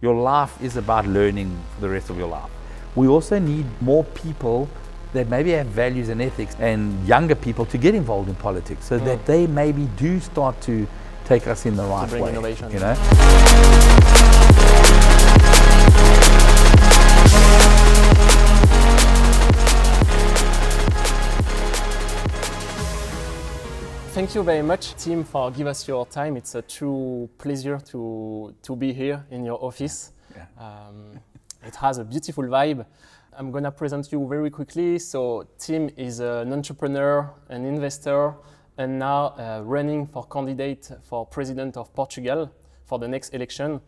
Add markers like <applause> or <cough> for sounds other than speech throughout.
Your life is about learning for the rest of your life. We also need more people that maybe have values and ethics and younger people to get involved in politics so mm. that they maybe do start to take us in the right way. Innovation. You know? Thank you very much, Tim, for giving us your time. It's a true pleasure to, to be here in your office. Yeah. Um, it has a beautiful vibe. I'm going to present you very quickly. So Tim is an entrepreneur, an investor, and now uh, running for candidate for president of Portugal for the next election.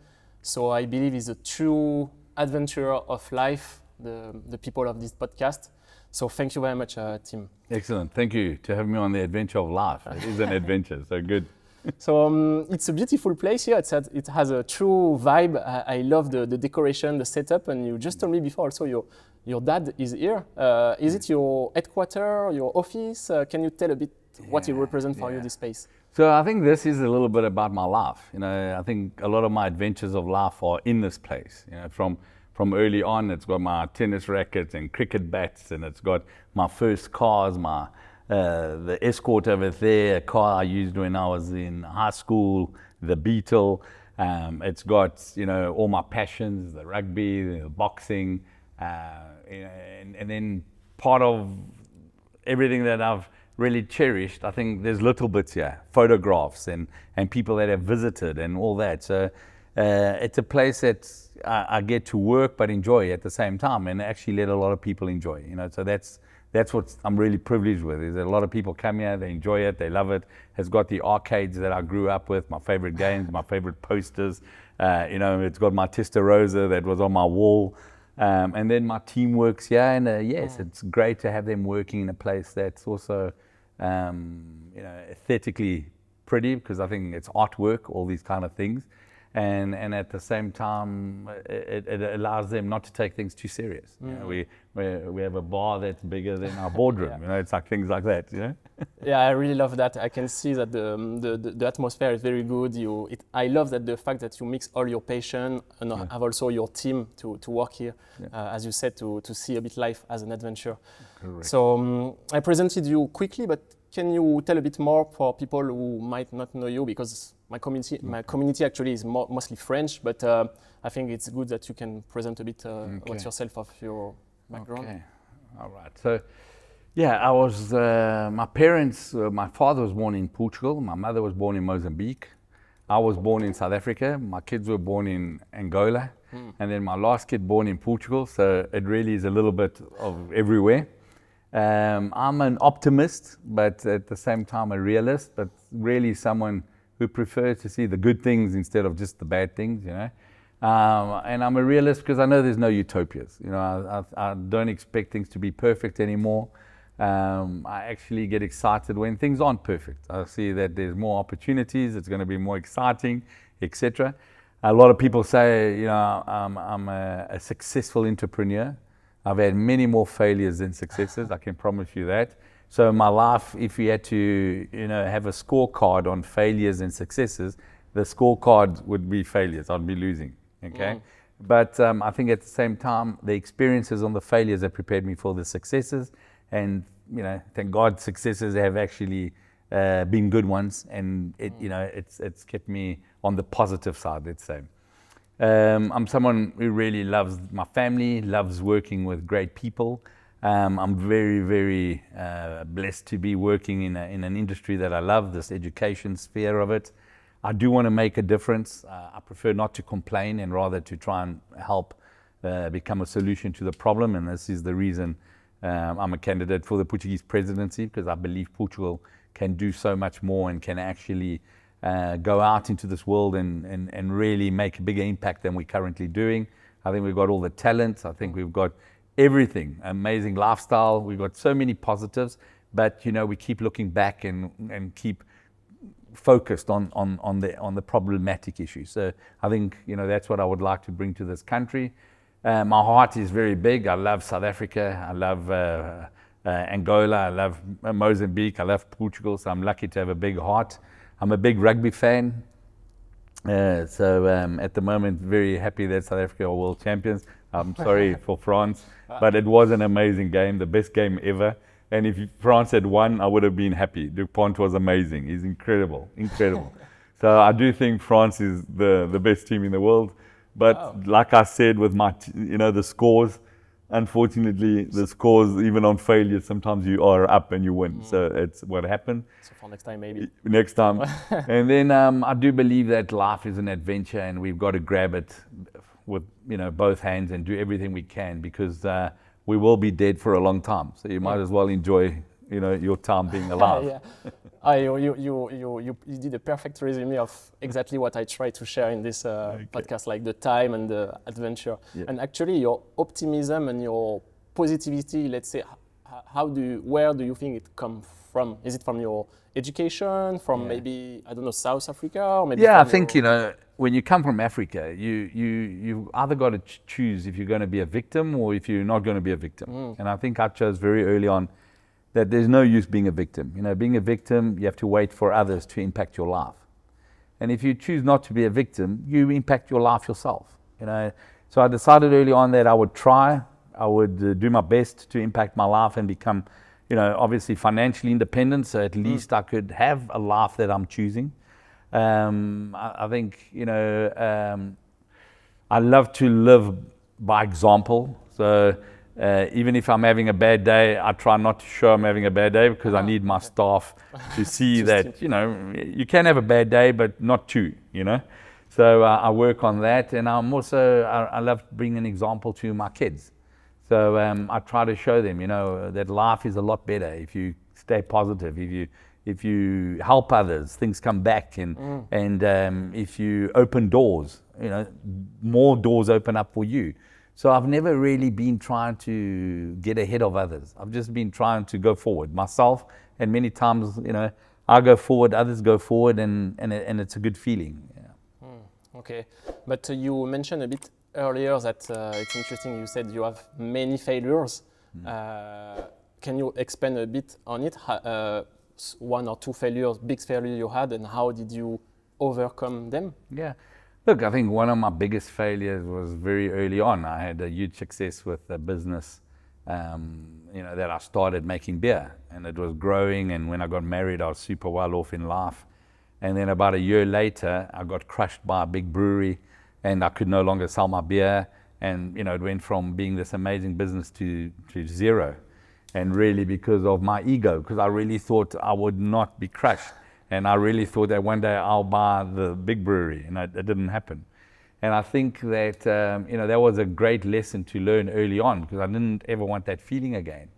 So I believe he's a true adventurer of life, the, the people of this podcast. So thank you very much, uh, Tim. Excellent. Thank you to have me on the adventure of life. It is an adventure, so good. <laughs> so um, it's a beautiful place here. It's a, it has a true vibe. I, I love the, the, decoration, the setup, and you just told me before also your your dad is here. Uh, is it your headquarters, your office? Uh, can you tell a bit yeah, what it represents for yeah. you, this space? So I think this is a little bit about my life. You know, I think a lot of my adventures of life are in this place. You know, from from early on, it's got my tennis rackets and cricket bats, and it's got my first cars, my uh, the Escort over there, a car I used when I was in high school, the Beetle. Um, it's got you know all my passions, the rugby, the boxing, uh, and, and, then part of everything that I've really cherished. I think there's little bits here, photographs and and people that have visited and all that. So uh, it's a place that I, I, get to work but enjoy at the same time, and actually let a lot of people enjoy. You know, so that's that's what I'm really privileged with. Is that a lot of people come here, they enjoy it, they love it. It's got the arcades that I grew up with, my favorite games, my favorite posters. Uh, you know, it's got my Testarossa that was on my wall. Um, and then my team works here, and uh, yes, mm. it's great to have them working in a place that's also, um, you know, aesthetically pretty because I think it's artwork, all these kind of things and and at the same time it, it allows them not to take things too serious. Mm. You know, we, we we have a bar that's bigger than our boardroom. <laughs> yeah. You know, it's like things like that. You know. <laughs> yeah, I really love that. I can see that the um, the, the, the, atmosphere is very good. You, it, I love that the fact that you mix all your passion and yeah. have also your team to, to work here, yeah. uh, as you said, to to see a bit life as an adventure. Correct. So um, I presented you quickly, but can you tell a bit more for people who might not know you because my community, my community actually is mo mostly French, but uh, I think it's good that you can present a bit uh, okay. what's yourself of your background. Okay, all right. So, yeah, I was. Uh, my parents. Uh, my father was born in Portugal. My mother was born in Mozambique. I was born in South Africa. My kids were born in Angola, hmm. and then my last kid born in Portugal. So it really is a little bit of everywhere. Um, I'm an optimist, but at the same time a realist. But really someone who prefer to see the good things instead of just the bad things, you know. Um, and I'm a realist because I know there's no utopias. You know, I, I, I don't expect things to be perfect anymore. Um, I actually get excited when things aren't perfect. I see that there's more opportunities. It's going to be more exciting, etc. A lot of people say, you know, I'm, I'm a, a successful entrepreneur. I've had many more failures than successes. I can promise you that. So my life, if you had to, you know, have a scorecard on failures and successes, the scorecard would be failures. I'd be losing. Okay. Mm. But um, I think at the same time, the experiences on the failures have prepared me for the successes. And, you know, thank God successes have actually uh, been good ones. And, it, mm. you know, it's, it's kept me on the positive side, let's say. Um, I'm someone who really loves my family, loves working with great people. Um, I'm very, very uh, blessed to be working in, a, in an industry that I love, this education sphere of it. I do want to make a difference. Uh, I prefer not to complain and rather to try and help uh, become a solution to the problem. And this is the reason um, I'm a candidate for the Portuguese presidency because I believe Portugal can do so much more and can actually uh, go out into this world and, and, and really make a bigger impact than we're currently doing. I think we've got all the talent. I think we've got everything, amazing lifestyle. We've got so many positives, but you know, we keep looking back and, and keep focused on, on, on, the, on the problematic issues. So I think, you know, that's what I would like to bring to this country. Uh, my heart is very big. I love South Africa. I love uh, uh, Angola. I love Mozambique. I love Portugal. So I'm lucky to have a big heart. I'm a big rugby fan. Uh, so um, at the moment, very happy that South Africa are world champions. I'm <laughs> sorry for France, but it was an amazing game, the best game ever. And if France had won, I would have been happy. Dupont was amazing. He's incredible, incredible. <laughs> so I do think France is the, the best team in the world. But wow. like I said, with my, you know, the scores, unfortunately, the scores, even on failure, sometimes you are up and you win. Mm. So it's what happened. So for next time, maybe. Next time. <laughs> and then um, I do believe that life is an adventure and we've got to grab it with, you know, both hands and do everything we can because uh, we will be dead for a long time. So you might as well enjoy, you know, your time being <laughs> alive. yeah. I, you, you, you, you, you did a perfect resume of exactly what I try to share in this uh, okay. podcast, like the time and the adventure. Yeah. And actually, your optimism and your positivity, let's say, how do you, where do you think it come from? Is it from your education, from yeah. maybe I don't know South Africa, or maybe? Yeah, I think you know when you come from Africa, you you you either got to choose if you're going to be a victim or if you're not going to be a victim. Mm. And I think I chose very early on that there's no use being a victim. You know, being a victim, you have to wait for others to impact your life. And if you choose not to be a victim, you impact your life yourself. You know, so I decided early on that I would try, I would uh, do my best to impact my life and become, you know, obviously financially independent. So at mm. least I could have a life that I'm choosing. Um, I, I, think, you know, um, I love to live by example. So uh, even if I'm having a bad day, I try not to show I'm having a bad day because I ah, need my staff <laughs> to see that, you know, you can have a bad day, but not two, you know. So uh, I work on that. And I'm also, I, I, love bringing an example to my kids. So um, I try to show them, you know, that life is a lot better if you stay positive, if you, if you help others, things come back. And, mm. and um, if you open doors, you know, more doors open up for you. So I've never really been trying to get ahead of others. I've just been trying to go forward myself. And many times, you know, I go forward, others go forward, and, and, and it's a good feeling. Yeah. Mm, okay. But uh, you mentioned a bit earlier that uh, it's interesting. You said you have many failures. Mm. Uh, can you expand a bit on it? Uh, one or two failures, big failures you had, and how did you overcome them? Yeah. Look, I think one of my biggest failures was very early on. I had a huge success with a business, um, you know, that I started making beer, and it was growing. And when I got married, I was super well off in life. And then about a year later, I got crushed by a big brewery, and I could no longer sell my beer. And you know, it went from being this amazing business to to zero, and really because of my ego, because I really thought I would not be crushed. And I really thought that one day I'll buy the big brewery, and it, it didn't happen. And I think that um, you know that was a great lesson to learn early on because I didn't ever want that feeling again.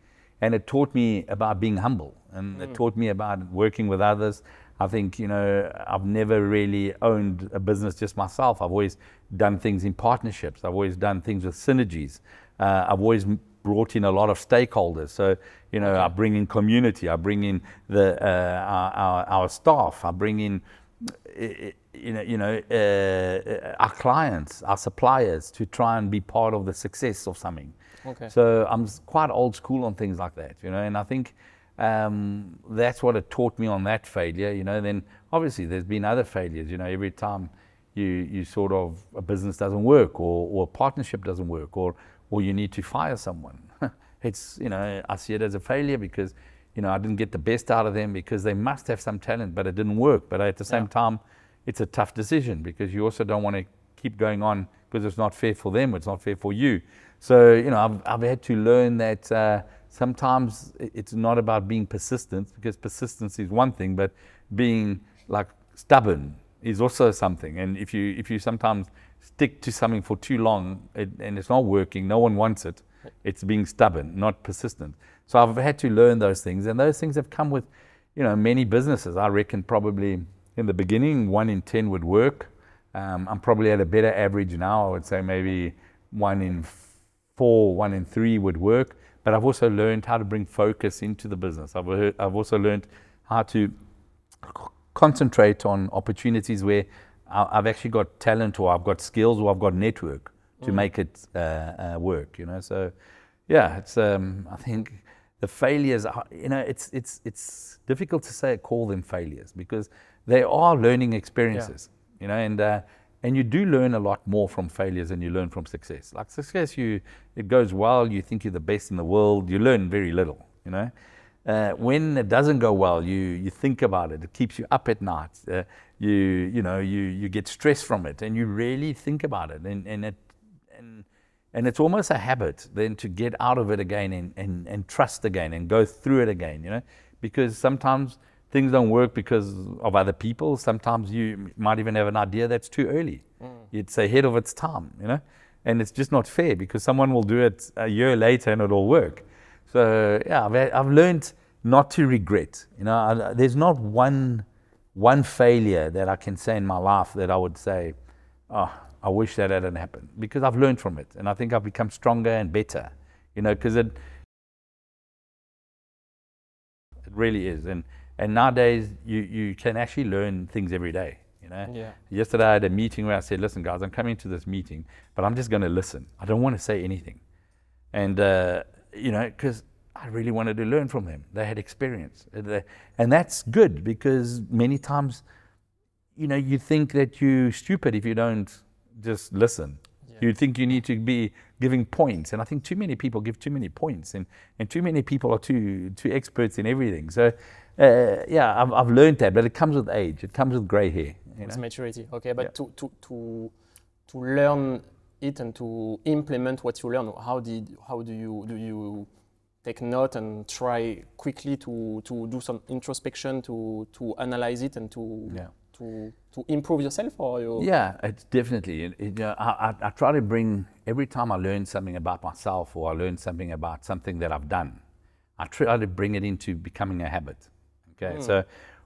And it taught me about being humble, and mm. it taught me about working with others. I think you know I've never really owned a business just myself. I've always done things in partnerships. I've always done things with synergies. Uh, I've always brought in a lot of stakeholders. So, you know. I bring in community, I bring in the, uh, our, our, our, staff, I bring in, you know, you know uh, our clients, our suppliers to try and be part of the success of something. Okay. So I'm quite old school on things like that, you know, and I think um, that's what it taught me on that failure, you know. Then obviously there's been other failures, you know, every time you, you sort of, a business doesn't work or, or a partnership doesn't work or or you need to fire someone. <laughs> it's, you know, I see it as a failure because, you know, I didn't get the best out of them because they must have some talent, but it didn't work. But at the same yeah. time, it's a tough decision because you also don't want to keep going on because it's not fair for them, it's not fair for you. So, you know, I've, I've had to learn that uh, sometimes it's not about being persistent because persistence is one thing, but being like stubborn is also something. And if you, if you sometimes stick to something for too long it, and it's not working, no one wants it. It's being stubborn, not persistent. So I've had to learn those things, and those things have come with, you know, many businesses. I reckon probably in the beginning, one in ten would work. Um, I'm probably at a better average now. I would say maybe one in four, one in three would work. But I've also learned how to bring focus into the business. I've, heard, I've also learned how to concentrate on opportunities where I've actually got talent or I've got skills or I've got network to mm. make it uh, uh, work, you know. So, yeah, it's um, I think the failures, are, you know, it's it's it's difficult to say call them failures because they are learning experiences. Yeah. you know, and uh, and you do learn a lot more from failures than you learn from success. Like success, you it goes well, you think you're the best in the world, you learn very little, you know. Uh, when it doesn't go well, you you think about it. It keeps you up at night. Uh, you you know you you get stressed from it, and you really think about it, and and it and and it's almost a habit then to get out of it again and, and, and trust again and go through it again, you know, because sometimes things don't work because of other people. Sometimes you might even have an idea that's too early. Mm. It's ahead of its time, you know, and it's just not fair because someone will do it a year later and it'll work. So yeah, I've, I've learned not to regret. You know, I, there's not one one failure that I can say in my life that I would say, oh, I wish that hadn't happened because I've learned from it and I think I've become stronger and better. You know, because it it really is and and nowadays, you, you can actually learn things every day. You know? Yeah. Yesterday, I had a meeting where I said, listen, guys, I'm coming to this meeting, but I'm just going to listen. I don't want to say anything. And, uh, you know, because I really wanted to learn from them. They had experience. And that's good because many times, you know, you think that you're stupid if you don't just listen. Yeah. You think you need to be giving points. And I think too many people give too many points, and, and too many people are too, too experts in everything. So uh, yeah, I've, I've learned that, but it comes with age. It comes with gray hair. It's maturity. Okay, but yeah. to, to, to, to learn it and to implement what you learn, how did how do you do you take note and try quickly to, to do some introspection to, to analyze it and to yeah. To to improve yourself or you yeah it's definitely it, it, uh, I, I, try to bring every time i learn something about myself or i learn something about something that i've done i try to bring it into becoming a habit Okay, mm. so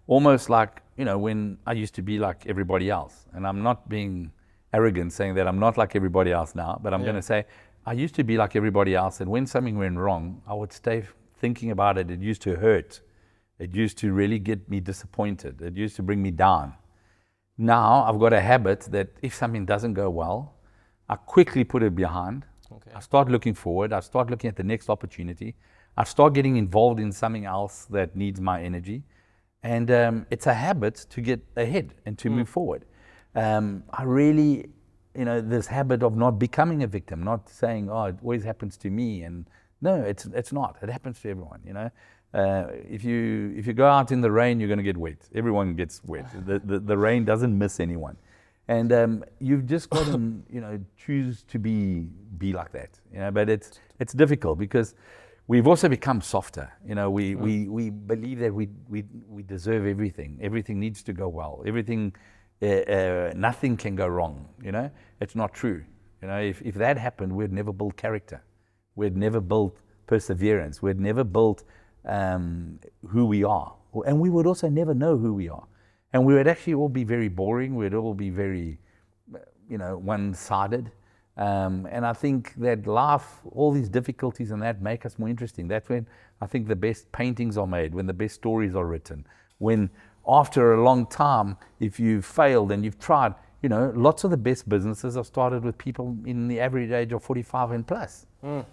almost like you know when I used to be like everybody else, and I'm not being arrogant saying that I'm not like everybody else now, but I'm yeah. going to say I used to be like everybody else, and when something went wrong, I would stay thinking about it. It used to hurt. It used to really get me disappointed. It used to bring me down. Now I've got a habit that if something doesn't go well, I quickly put it behind. Okay. I start looking forward. I start looking at the next opportunity. I start getting involved in something else that needs my energy. And um, it's a habit to get ahead and to mm. move forward. Um, I really, you know, this habit of not becoming a victim, not saying, oh, it always happens to me. And no, it's, it's not. It happens to everyone, you know. Uh, if you if you go out in the rain, you're going to get wet. Everyone gets wet. The, the, the rain doesn't miss anyone, and um, you've just got to <laughs> you know choose to be be like that. You know, but it's it's difficult because we've also become softer. You know, we, mm. we, we believe that we, we, we deserve everything. Everything needs to go well. Everything, uh, uh, nothing can go wrong. You know, it's not true. You know, if, if that happened, we'd never build character. We'd never build perseverance. We'd never build um, who we are. And we would also never know who we are. And we would actually all be very boring. We'd all be very, you know, one sided. Um, and I think that life, all these difficulties and that make us more interesting. That's when I think the best paintings are made, when the best stories are written, when after a long time, if you've failed and you've tried, you know, lots of the best businesses are started with people in the average age of 45 and plus. Mm.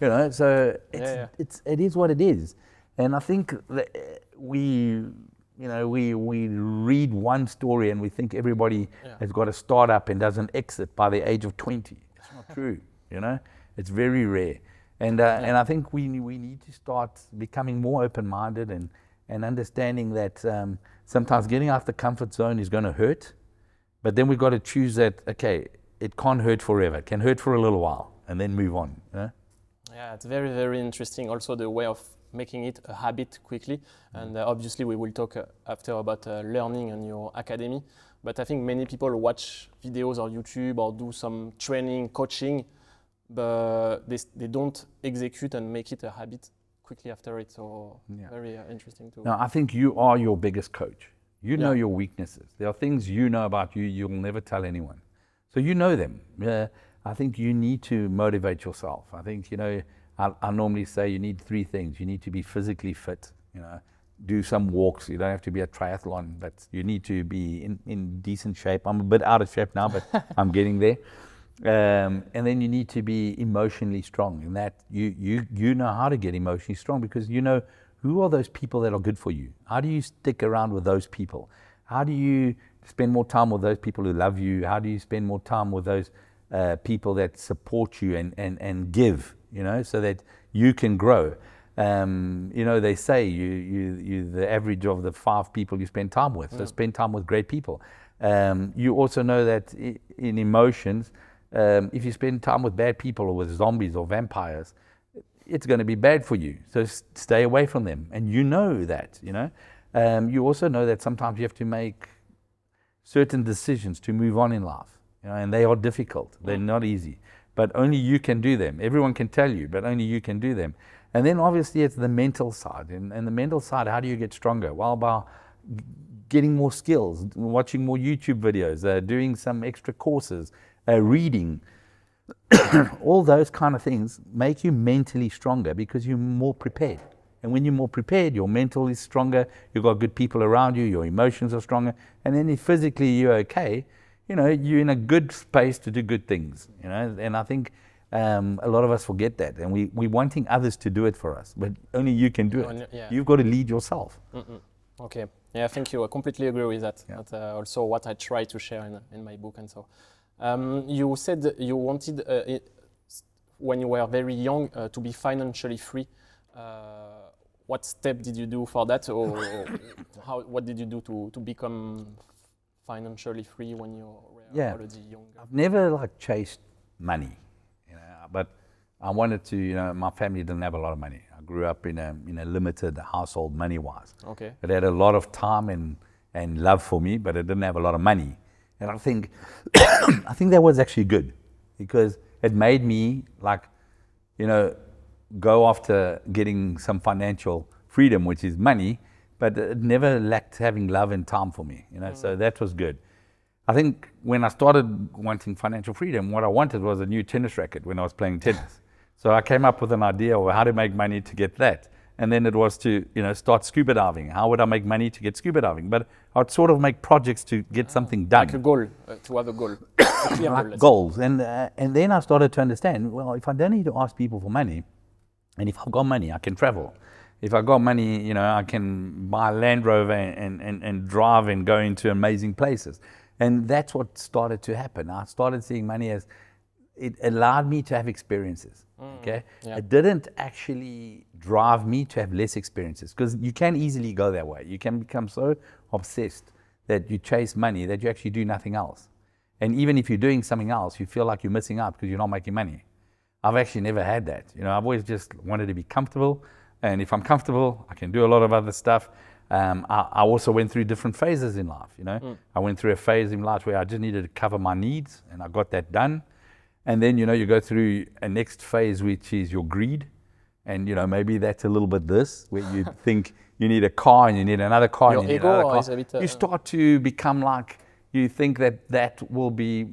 You know, so it's, yeah, yeah. it's, it is what it is. And I think that we you know, we, we read one story and we think everybody yeah. has got a startup and does an exit by the age of 20 It's not <laughs> true. You know, it's very rare. And, uh, yeah. and I think we, we need to start becoming more open minded and, and understanding that um, sometimes getting out of the comfort zone is going to hurt. But then we've got to choose that, okay, it can't hurt forever. It can hurt for a little while and then move on. You know? Yeah, it's very, very interesting. Also, the way of making it a habit quickly. And uh, obviously, we will talk uh, after about uh, learning in your academy. But I think many people watch videos on YouTube or do some training, coaching, but they, they don't execute and make it a habit quickly after it. So yeah. very uh, interesting too. Now, I think you are your biggest coach. You know yeah. your weaknesses. There are things you know about you you'll never tell anyone. So you know them. Uh, I think you need to motivate yourself. I think, you know, I, I normally say you need three things. You need to be physically fit, you know, do some walks. You don't have to be a triathlon, but you need to be in, in decent shape. I'm a bit out of shape now, but <laughs> I'm getting there. Um, and then you need to be emotionally strong. And that you, you, you know how to get emotionally strong because you know who are those people that are good for you. How do you stick around with those people? How do you spend more time with those people who love you? How do you spend more time with those uh, people that support you and, and, and give, you know, so that you can grow? Um, you know, they say you, you, you the average of the five people you spend time with. So spend time with great people. Um, you also know that in emotions, um, if you spend time with bad people or with zombies or vampires, it's going to be bad for you. So stay away from them. And you know that, you know. Um, you also know that sometimes you have to make certain decisions to move on in life, you know, and they are difficult. They're not easy. But only you can do them. Everyone can tell you, but only you can do them. And then obviously it's the mental side. And, and the mental side, how do you get stronger? Well, by getting more skills, watching more YouTube videos, uh, doing some extra courses, uh, reading. <coughs> All those kind of things make you mentally stronger because you're more prepared. And when you're more prepared, your mental is stronger, you've got good people around you, your emotions are stronger, and then if physically you're okay, you know, you're in a good space to do good things. You know, and I think um, a lot of us forget that, and we we wanting others to do it for us, but only you can do it. Yeah. You've got to lead yourself. Mm-mm. Okay. Yeah, thank you. I completely agree with that. Yeah. That's uh, also what I try to share in, in my book and so. Um, you said you wanted uh, it, when you were very young uh, to be financially free. Uh, what step did you do for that, or <laughs> how, what did you do to, to become financially free when you're yeah. already younger? I've never like chased money you know, but I wanted to, you know, my family didn't have a lot of money. I grew up in a, in a limited household money wise. Okay. It had a lot of time and, and love for me, but it didn't have a lot of money. And I think, <coughs> I think that was actually good because it made me like, you know, go after getting some financial freedom, which is money, but it never lacked having love and time for me, you know, mm. so that was good. I think when I started wanting financial freedom, what I wanted was a new tennis racket when I was playing <laughs> tennis. so I came up with an idea of how to make money to get that. And then it was to, you know, start scuba diving. How would I make money to get scuba diving? But I'd sort of make projects to get something done. Like a goal, uh, to have <coughs> a goal. like goals. And, uh, and then I started to understand, well, if I don't need to ask people for money, and if I've got money, I can travel. If I got money, you know, I can buy a Land Rover and, and, and drive and go into amazing places. And that's what started to happen. I started seeing money as it allowed me to have experiences. Mm, okay, yeah. it didn't actually drive me to have less experiences because you can easily go that way. You can become so obsessed that you chase money that you actually do nothing else. And even if you're doing something else, you feel like you're missing out because you're not making money. I've actually never had that. You know, I've always just wanted to be comfortable, and if I'm comfortable, I can do a lot of other stuff. Um, I, I, also went through different phases in life. You know, mm. I went through a phase in life where I just needed to cover my needs, and I got that done. And then you know you go through a next phase, which is your greed, and you know maybe that's a little bit this, where you <laughs> think you need a car and you need another car. Your and you ego need another car. Bit, uh, you start to become like you think that that will be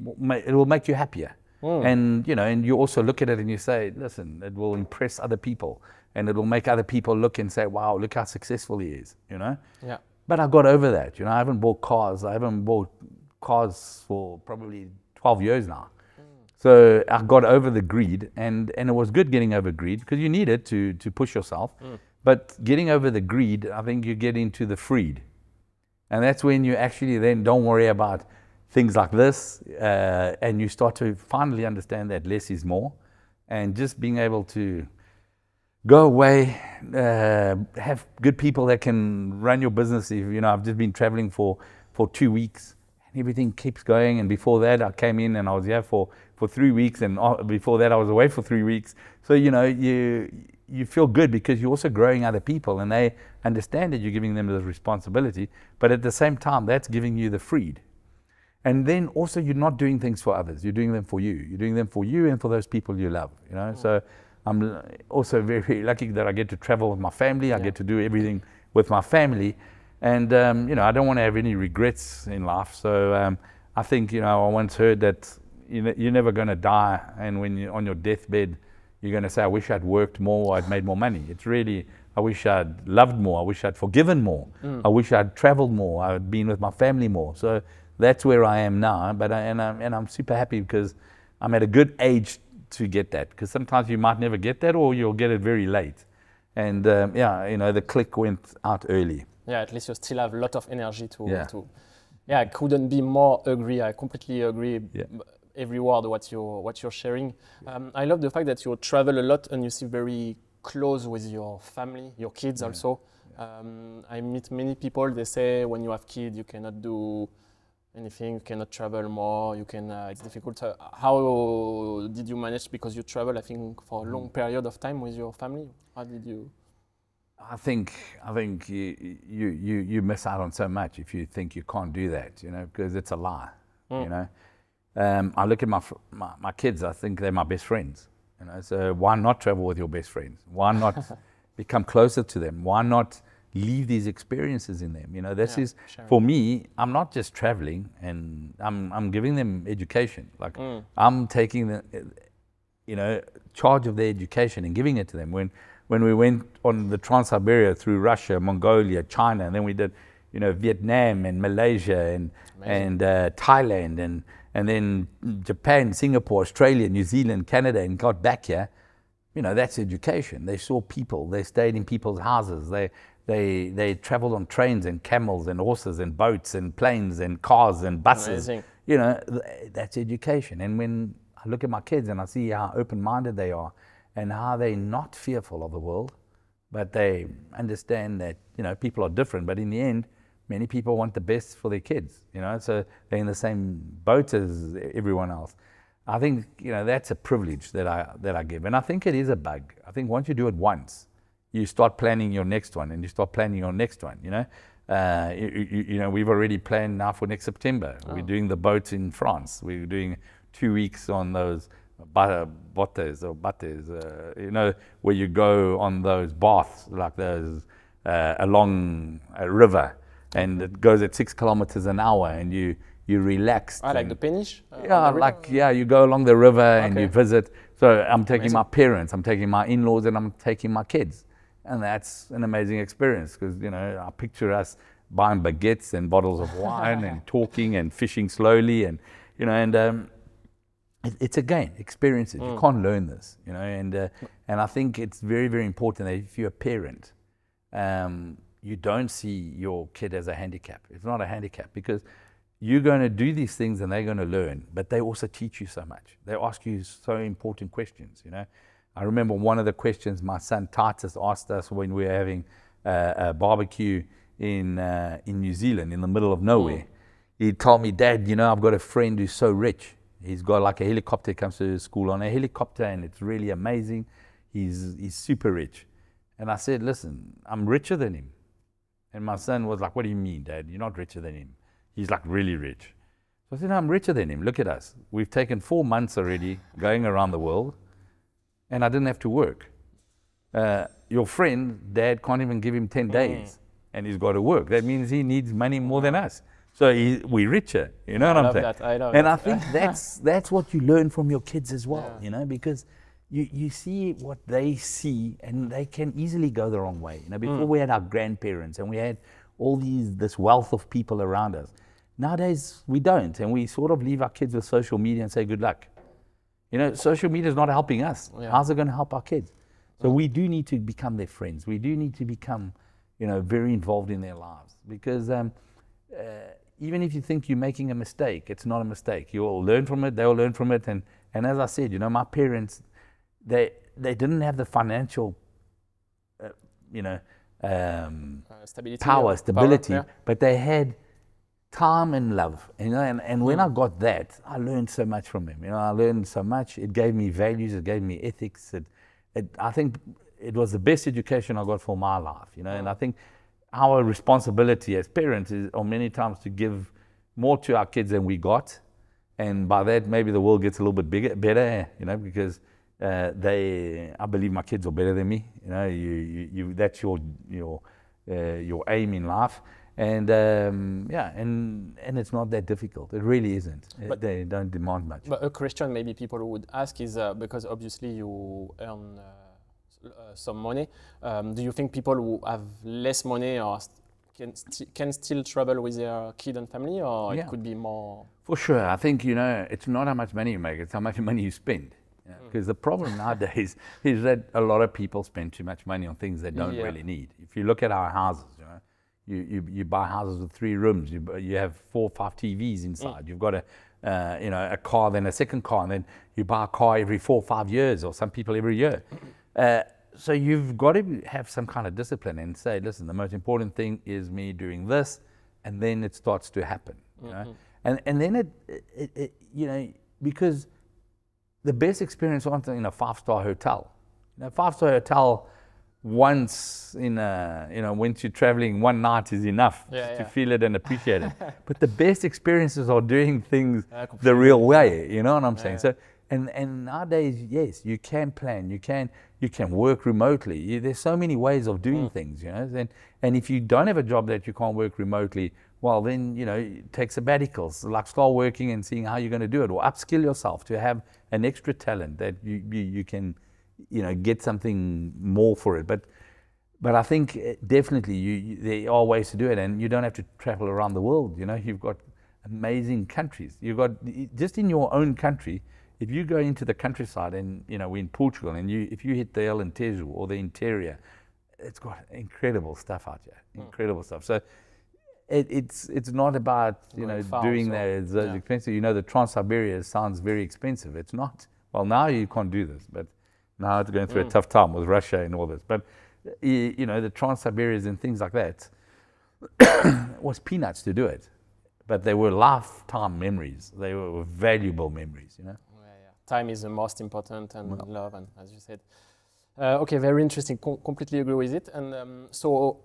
it will make you happier. Mm. And you know, and you also look at it and you say, listen, it will impress other people and it'll make other people look and say, wow, look how successful he is, you know? Yeah. But I got over that, you know, I haven't bought cars. I haven't bought cars for probably 12 years now. Mm. So I got over the greed and, and it was good getting over greed because you need it to, to push yourself. Mm. But getting over the greed, I think you get into the freed. And that's when you actually then don't worry about things like this uh, and you start to finally understand that less is more and just being able to go away, uh, have good people that can run your business. If, you know, I've just been traveling for, for two weeks and everything keeps going. And before that, I came in and I was here for, for three weeks. And before that, I was away for three weeks. So, you know, you, you feel good because you're also growing other people and they understand that you're giving them the responsibility. But at the same time, that's giving you the freed. And then also, you're not doing things for others. You're doing them for you. You're doing them for you and for those people you love. You know, mm. so I'm also very lucky that I get to travel with my family. I get to do everything with my family. And, um, you know, I don't want to have any regrets in life. So um, I think, you know, I once heard that you're never going to die. And when you're on your deathbed, you're going to say, I wish I'd worked more, I'd made more money. It's really, I wish I'd loved more, I wish I'd forgiven more, mm. I wish I'd traveled more, I'd been with my family more. So that's where I am now. But I, and, I'm, and I'm super happy because I'm at a good age to get that because sometimes you might never get that or you'll get it very late. And um, yeah, you know, the click went out early. Yeah, at least you still have a lot of energy to, yeah. to Yeah, I couldn't be more agree. I completely agree. Yeah. Every word what you're what you're sharing. Um, I love the fact that you travel a lot and you see very close with your family, your kids Yeah. also. Um, I meet many people. They say when you have kids, you cannot do anything. You cannot travel more. You can. Uh, it's difficult. Uh, how did you manage? Because you travel, I think, for a Mm. long period of time with your family. How did you? I think I think you, you you you miss out on so much if you think you can't do that, you know, because it's a lie, you Mm. know. Um, I look at my, my my kids. I think they're my best friends, you know. So why not travel with your best friends? Why not <laughs> become closer to them? Why not leave these experiences in them? You know, this Yeah, is sharing. for me. I'm not just traveling, and I'm I'm giving them education. Like Mm. I'm taking the, you know, charge of their education and giving it to them. When when we went on the Trans-Siberia through Russia, Mongolia, China, and then we did, you know, Vietnam and Malaysia and Amazing. and uh, Thailand and and then Japan, Singapore, Australia, New Zealand, Canada, and got back here. You know, that's education. They saw people. They stayed in people's houses. They they they traveled on trains and camels and horses and boats and planes and cars and buses Amazing. you know, that's education. And when I look at my kids and I see how open minded they are and how they're not fearful of the world, but they understand that, you know, people are different. But in the end, many people want the best for their kids, you know, so they're in the same boat as everyone else. I think, you know, that's a privilege that I, that I give. And I think it is a bug. I think once you do it once, you start planning your next one and you start planning your next one, you know. Uh, you, you, you know, we've already planned now for next September. We're doing the boats in France. We're doing two weeks on those bottes or battes, uh, you know, where you go on those baths like those uh, along a river and it goes at six kilometers an hour and you, you relax. I like the Peniche. uh, Yeah, the like yeah, you go along the river and you visit. So I'm taking Amazing. my parents, I'm taking my in-laws, and I'm taking my kids, and that's an amazing experience because you know I picture us buying baguettes and bottles of wine and <laughs> talking and fishing slowly and you know and um, it, it's again experiences. Mm. You can't learn this, you know, and uh, and I think it's very very important that if you're a parent, um, you don't see your kid as a handicap. It's not a handicap because you're going to do these things and they're going to learn, but they also teach you so much. They ask you so important questions, you know. I remember one of the questions my son Titus asked us when we were having uh, a barbecue in, uh, in New Zealand in the middle of nowhere. He told me, Dad, you know, I've got a friend who's so rich. He's got like a helicopter, comes to school on a helicopter, and it's really amazing. He's, he's super rich. And I said, Listen, I'm richer than him. And my son was like, What do you mean, Dad? You're not richer than him. He's like really rich. So I said, no, I'm richer than him. Look at us. We've taken four months already going around the world, and I didn't have to work. Uh, your friend, Dad, can't even give him 10 days, and he's got to work. That means he needs money more than us. So he, we're richer. You know what I I'm saying? that. I love and that. I think <laughs> that's that's what you learn from your kids as well. Yeah. You know, because you, you see what they see, and they can easily go the wrong way. You know, before we had our grandparents, and we had all these this wealth of people around us. Nowadays we don't, and we sort of leave our kids with social media and say good luck. You know, social media is not helping us. Yeah. How's it going to help our kids? So we do need to become their friends. We do need to become, you know, very involved in their lives because um, uh, even if you think you're making a mistake, it's not a mistake. You'll learn from it. They'll learn from it. And and as I said, you know, my parents, they they didn't have the financial, uh, you know, um, Uh, stability. power, stability, yeah. but they had time and love. You know, and, and when I got that, I learned so much from him. You know, I learned so much. It gave me values. It gave me ethics. It, it, I think it was the best education I got for my life. You know, and I think our responsibility as parents is, or many times, to give more to our kids than we got, and by that maybe the world gets a little bit bigger, better. You know, because uh, they, I believe my kids are better than me. You know, you, you, you that's your your uh, your aim in life, and um, yeah, and and it's not that difficult. It really isn't. But- they don't demand much. But a question maybe people would ask is uh, because obviously you earn uh, uh, some money. Um, do you think people who have less money or st- can, sti- can still travel with their kid and family, or Yeah. it could be more? For sure. I think, you know, it's not how much money you make, it's how much <laughs> money you spend. Because the problem <laughs> nowadays is that a lot of people spend too much money on things they don't Yeah. really need. If you look at our houses, you you, you, buy houses with three rooms. You, you have four or five TVs inside. Mm. You've got a, uh, you know, a car, then a second car, and then you buy a car every four or five years, or some people every year. Uh, so you've got to have some kind of discipline and say, listen, the most important thing is me doing this, and then it starts to happen. You mm-hmm. know? and, and then it, it, it, you know, because the best experience wasn't in a five-star hotel. You know, five-star hotel once in a, you know, once you're traveling one night is enough yeah, to feel it and appreciate it. <laughs> but the best experiences are doing things the real way, you know what I'm saying? So, and, and nowadays, yes, you can plan, you can, you can work remotely. You, there's so many ways of doing mm. things, you know. And, and if you don't have a job that you can't work remotely, well, then, you know, take sabbaticals, like start working and seeing how you're going to do it, or upskill yourself to have an extra talent that you, you, you can, you know, get something more for it. But, but I think eh, definitely you, you, there are ways to do it, and you don't have to travel around the world. You know, you've got amazing countries. You've got just in your own country. If you go into the countryside, and you know, we're in Portugal, and you if you hit the Alentejo or the interior, it's got incredible stuff out here. Hmm. Incredible mm. stuff. So it, it's it's not about you know doing that. It's yeah. expensive. You know, the Trans Siberia sounds very expensive. It's not. Well, now you can't do this, but now it's going through mm. a tough time with Russia and all this. But you, know, the Trans Siberias and things like that <coughs> was peanuts to do it, but they were lifetime memories. They were valuable memories. You know. Yeah, yeah. Time is the most important, and well. love, and as you said. Uh, okay, very interesting. Com completely agree with it. And um, so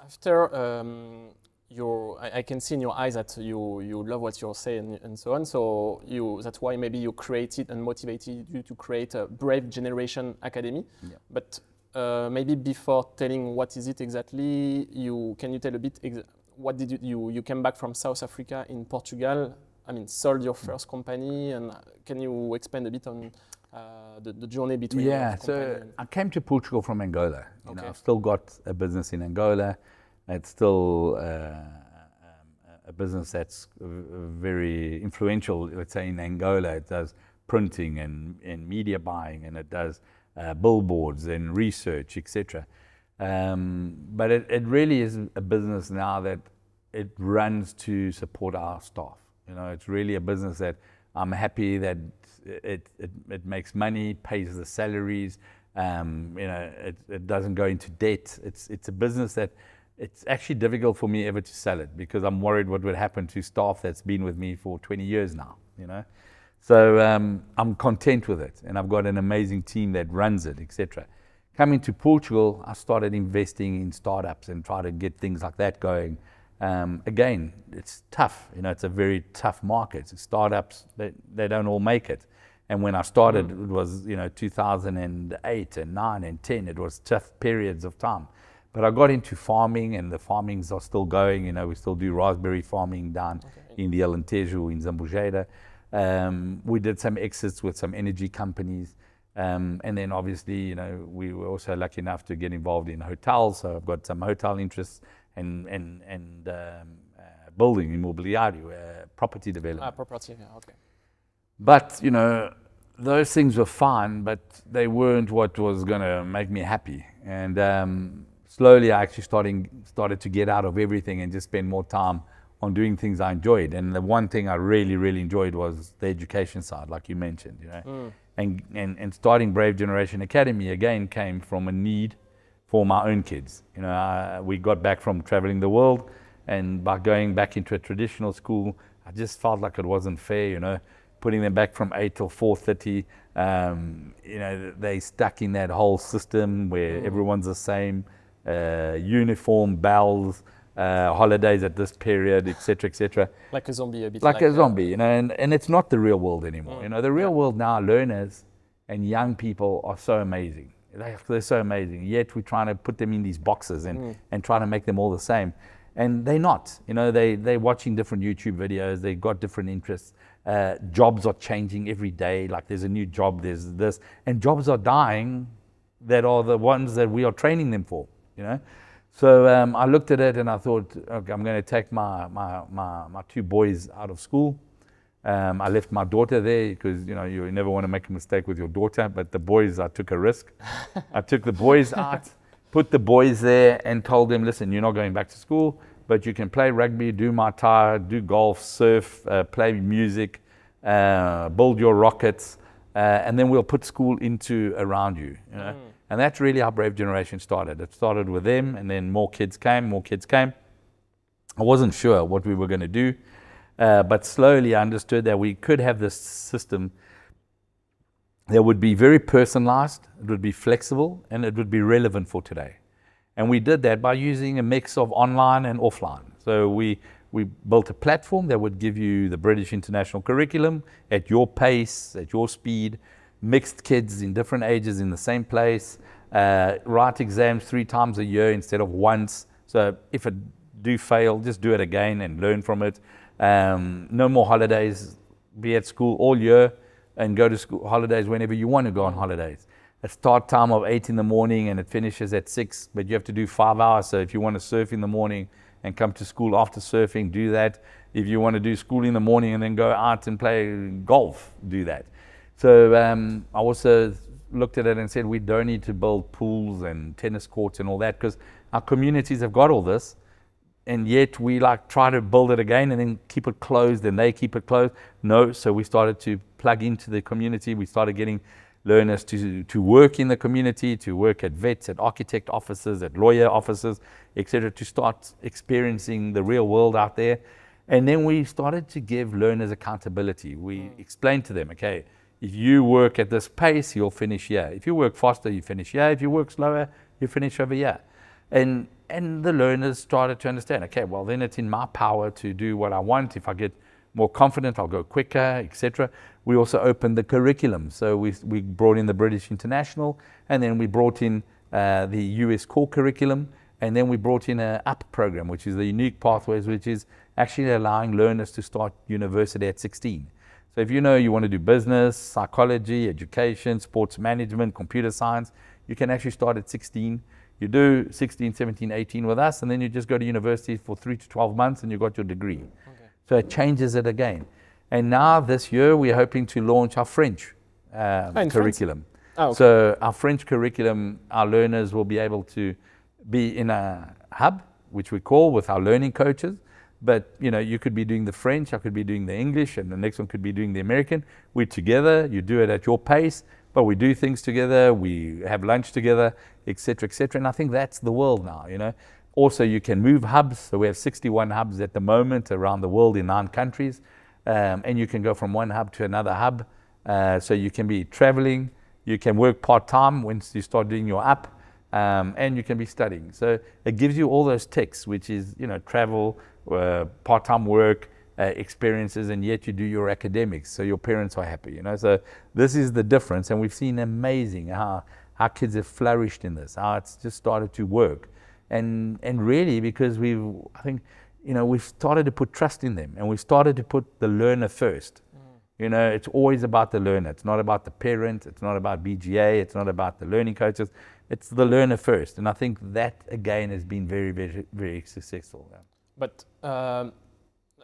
after um, your, I, I, can see in your eyes that you, you love what you're saying and so on. So you, that's why maybe you created and motivated you to create a Brave Generation Academy. Yeah. But uh, maybe before telling what is it exactly, you can you tell a bit what did you, you you came back from South Africa in Portugal? I mean, sold your mm. first company, and can you expand a bit on uh, the, the, journey between? Yeah, so I came to Portugal from Angola. You okay. know, I've still got a business in Angola. It's still uh, a business that's very influential, let's say in Angola. It does printing and, and media buying, and it does uh, billboards and research, etc. Um, but it, it really is a business now that it runs to support our staff. You know, it's really a business that I'm happy that it, it, it makes money, pays the salaries, um, you know, it, it doesn't go into debt. It's, it's a business that it's actually difficult for me ever to sell it because I'm worried what would happen to staff that's been with me for 20 years now, you know. So um, I'm content with it, and I've got an amazing team that runs it, etc. Coming to Portugal, I started investing in startups and try to get things like that going. Um, again, it's tough, you know. It's a very tough market. Startups, they, they don't all make it. And when I started, mm. it was you know 2008 and 9 and 10. It was tough periods of time. But I got into farming, and the farmings are still going. You know, we still do raspberry farming down okay. in the Alentejo in Zambujeira. Um, we did some exits with some energy companies. Um, and then obviously, you know, we were also lucky enough to get involved in hotels. So I've got some hotel interests and, and, and um, uh, building, immobiliario, uh, property development. Ah, property, yeah, okay. But, you know, those things were fun, but they weren't what was going to make me happy. And um, slowly I actually starting, started to get out of everything and just spend more time on doing things I enjoyed. And the one thing I really, really enjoyed was the education side, like you mentioned, you know. Mm. And, and, and starting Brave Generation Academy again came from a need for my own kids. You know, I, we got back from traveling the world, and by going back into a traditional school, I just felt like it wasn't fair, you know, putting them back from 8 till 4.30. Um, you know, they stuck in that whole system where mm. everyone's the same uh, uniform bells, uh, holidays at this period, etc., etc. Like a zombie, a bit. Like, like a zombie, you know, and, and it's not the real world anymore. Mm. You know, the real yeah. world now, learners and young people are so amazing. They're so amazing. Yet we're trying to put them in these boxes and, mm. and trying to make them all the same. And they're not. You know, they, they're watching different YouTube videos. They've got different interests. Uh, jobs are changing every day. Like there's a new job, there's this. And jobs are dying that are the ones that we are training them for you know. So um, I looked at it and I thought, okay, I'm going to take my, my, my, my, two boys out of school. Um, I left my daughter there because you know you never want to make a mistake with your daughter. But the boys, I took a risk. I took the boys <laughs> out, put the boys there and told them, listen, you're not going back to school, but you can play rugby, do Muay Thai, do golf, surf, uh, play music, uh, build your rockets, uh, and then we'll put school into around you. you know? mm. And that's really how Brave Generation started. It started with them, and then more kids came, more kids came. I wasn't sure what we were going to do, uh, but slowly I understood that we could have this system that would be very personalized, it would be flexible, and it would be relevant for today. And we did that by using a mix of online and offline. So we, we built a platform that would give you the British International Curriculum at your pace, at your speed, mixed kids in different ages in the same place, uh, write exams three times a year instead of once. So if it do fail, just do it again and learn from it. Um, no more holidays, be at school all year and go to school holidays whenever you want to go on holidays. A start time of eight in the morning and it finishes at six, but you have to do five hours. So if you want to surf in the morning and come to school after surfing, do that. If you want to do school in the morning and then go out and play golf, do that. So um, I also looked at it and said we don't need to build pools and tennis courts and all that because our communities have got all this and yet we like try to build it again and then keep it closed and they keep it closed. No, so we started to plug into the community. We started getting learners to, to work in the community, to work at vets, at architect offices, at lawyer offices, etc., to start experiencing the real world out there. And then we started to give learners accountability. We mm. explained to them, okay, if you work at this pace, you'll finish here. If you work faster, you finish here. If you work slower, you finish over here. And and the learners started to understand, okay, well then it's in my power to do what I want. If I get more confident, I'll go quicker, etc. We also opened the curriculum. So we, we brought in the British International, and then we brought in uh, the US core curriculum, and then we brought in an UP program, which is the unique pathways, which is actually allowing learners to start university at 16. So if you know you want to do business, psychology, education, sports management, computer science, you can actually start at 16 you do 16, 17, 18 with us, and then you just go to university for three to 12 months and you got your degree. Okay. So it changes it again. And now this year we're hoping to launch our French um, oh, curriculum. Oh, okay. So our French curriculum, our learners will be able to be in a hub, which we call with our learning coaches. But you know, you could be doing the French, I could be doing the English, and the next one could be doing the American. We're together. You do it at your pace, but we do things together. We have lunch together, etc., etc. And I think that's the world now, you know. Also, you can move hubs. So we have 61 hubs at the moment around the world in nine countries. Um, and you can go from one hub to another hub. Uh, so you can be traveling, you can work part time once you start doing your app, um, and you can be studying. So it gives you all those ticks, which is you know travel, uh, part time work, uh, experiences, and yet you do your academics. So your parents are happy. You know. So this is the difference, and we've seen amazing how how kids have flourished in this, how it's just started to work. And, and really, because we've, I think, you know, we've started to put trust in them and we've started to put the learner first. Mm. You know, it's always about the learner. It's not about the parent. It's not about BGA. It's not about the learning coaches. It's the learner first. And I think that, again, has been very, very, very successful. But um,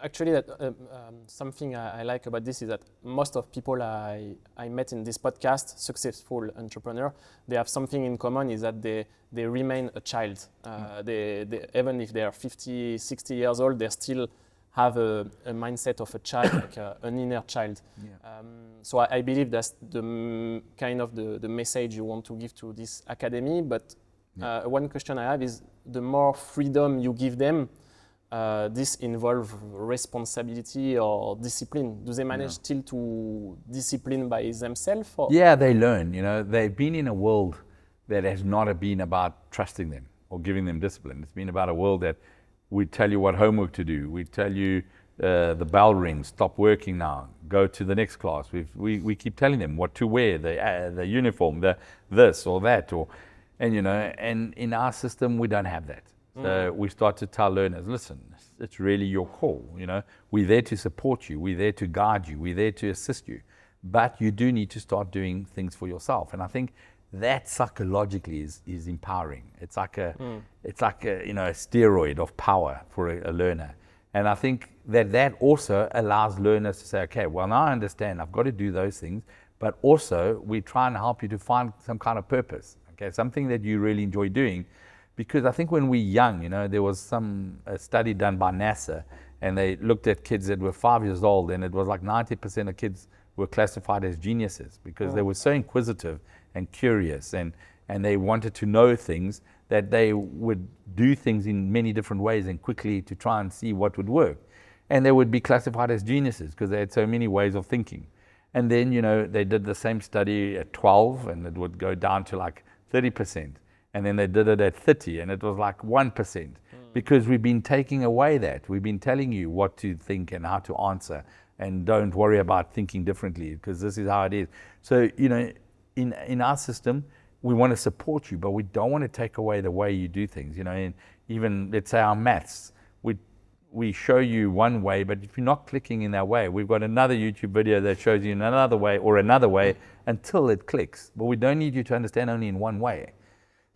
actually, that uh, um, something I, I, like about this is that most of people I, I met in this podcast, successful entrepreneur, they have something in common is that they, they remain a child. Uh, mm. they, they, even if they are 50, 60 years old, they still have a, a mindset of a child, <coughs> like a, an inner child. Yeah. Um, so I, I, believe that's the kind of the, the message you want to give to this academy. But yeah. uh, one question I have is the more freedom you give them, uh, this involve responsibility or discipline? Do they manage yeah. still to discipline by themselves? Yeah, they learn. You know, they've been in a world that has not been about trusting them or giving them discipline. It's been about a world that we tell you what homework to do. We tell you uh, the bell rings, stop working now, go to the next class. We've, we we keep telling them what to wear, the uh, the uniform, the this or that, or and you know, and in our system we don't have that. So mm. we start to tell learners, listen, it's really your call. You know, we're there to support you, we're there to guide you, we're there to assist you, but you do need to start doing things for yourself. And I think that psychologically is, is empowering. It's like a, mm. it's like a, you know, a steroid of power for a, a learner. And I think that that also allows learners to say, okay, well, now I understand I've got to do those things, but also we try and help you to find some kind of purpose, okay, something that you really enjoy doing because I think when we're young, you know, there was some a study done by NASA, and they looked at kids that were five years old, and it was like 90% of kids were classified as geniuses because oh. they mm. were so inquisitive and curious, and and they wanted to know things that they would do things in many different ways and quickly to try and see what would work. And they would be classified as geniuses because they had so many ways of thinking. And then, you know, they did the same study at 12 and it would go down to like 30%. And then they did it at 30 and it was like 1% mm. because we've been taking away that. We've been telling you what to think and how to answer and don't worry about thinking differently because this is how it is. So, you know, in, in our system, we want to support you, but we don't want to take away the way you do things. You know, and even let's say our maths, we we show you one way, but if you're not clicking in that way, we've got another YouTube video that shows you in another way or another way until it clicks. But we don't need you to understand only in one way.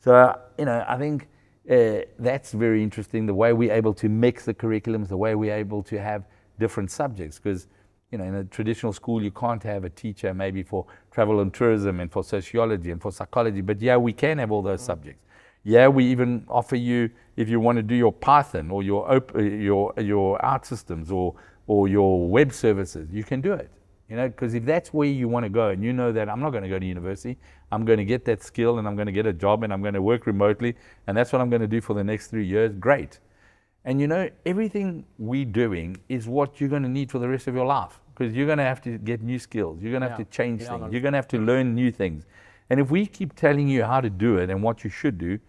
So you know, I think uh, that's very interesting. The way we're able to mix the curriculums, the way we're able to have different subjects, because you know, in a traditional school, you can't have a teacher maybe for travel and tourism and for sociology and for psychology, but yeah, we can have all those mm. subjects. Yeah, we even offer you, if you want to do your Python or your, uh, your, your OutSystems or, or your web services, you can do it. You know, because if that's where you want to go and you know that I'm not going to go to university, I'm going to get that skill and I'm going to get a job and I'm going to work remotely and that's what I'm going to do for the next three years, great. And you know, everything we're doing is what you're going to need for the rest of your life because you're going to have to get new skills. You're going to have to change yeah, things. You're going to have to learn new things. And if we keep telling you how to do it and what you should do,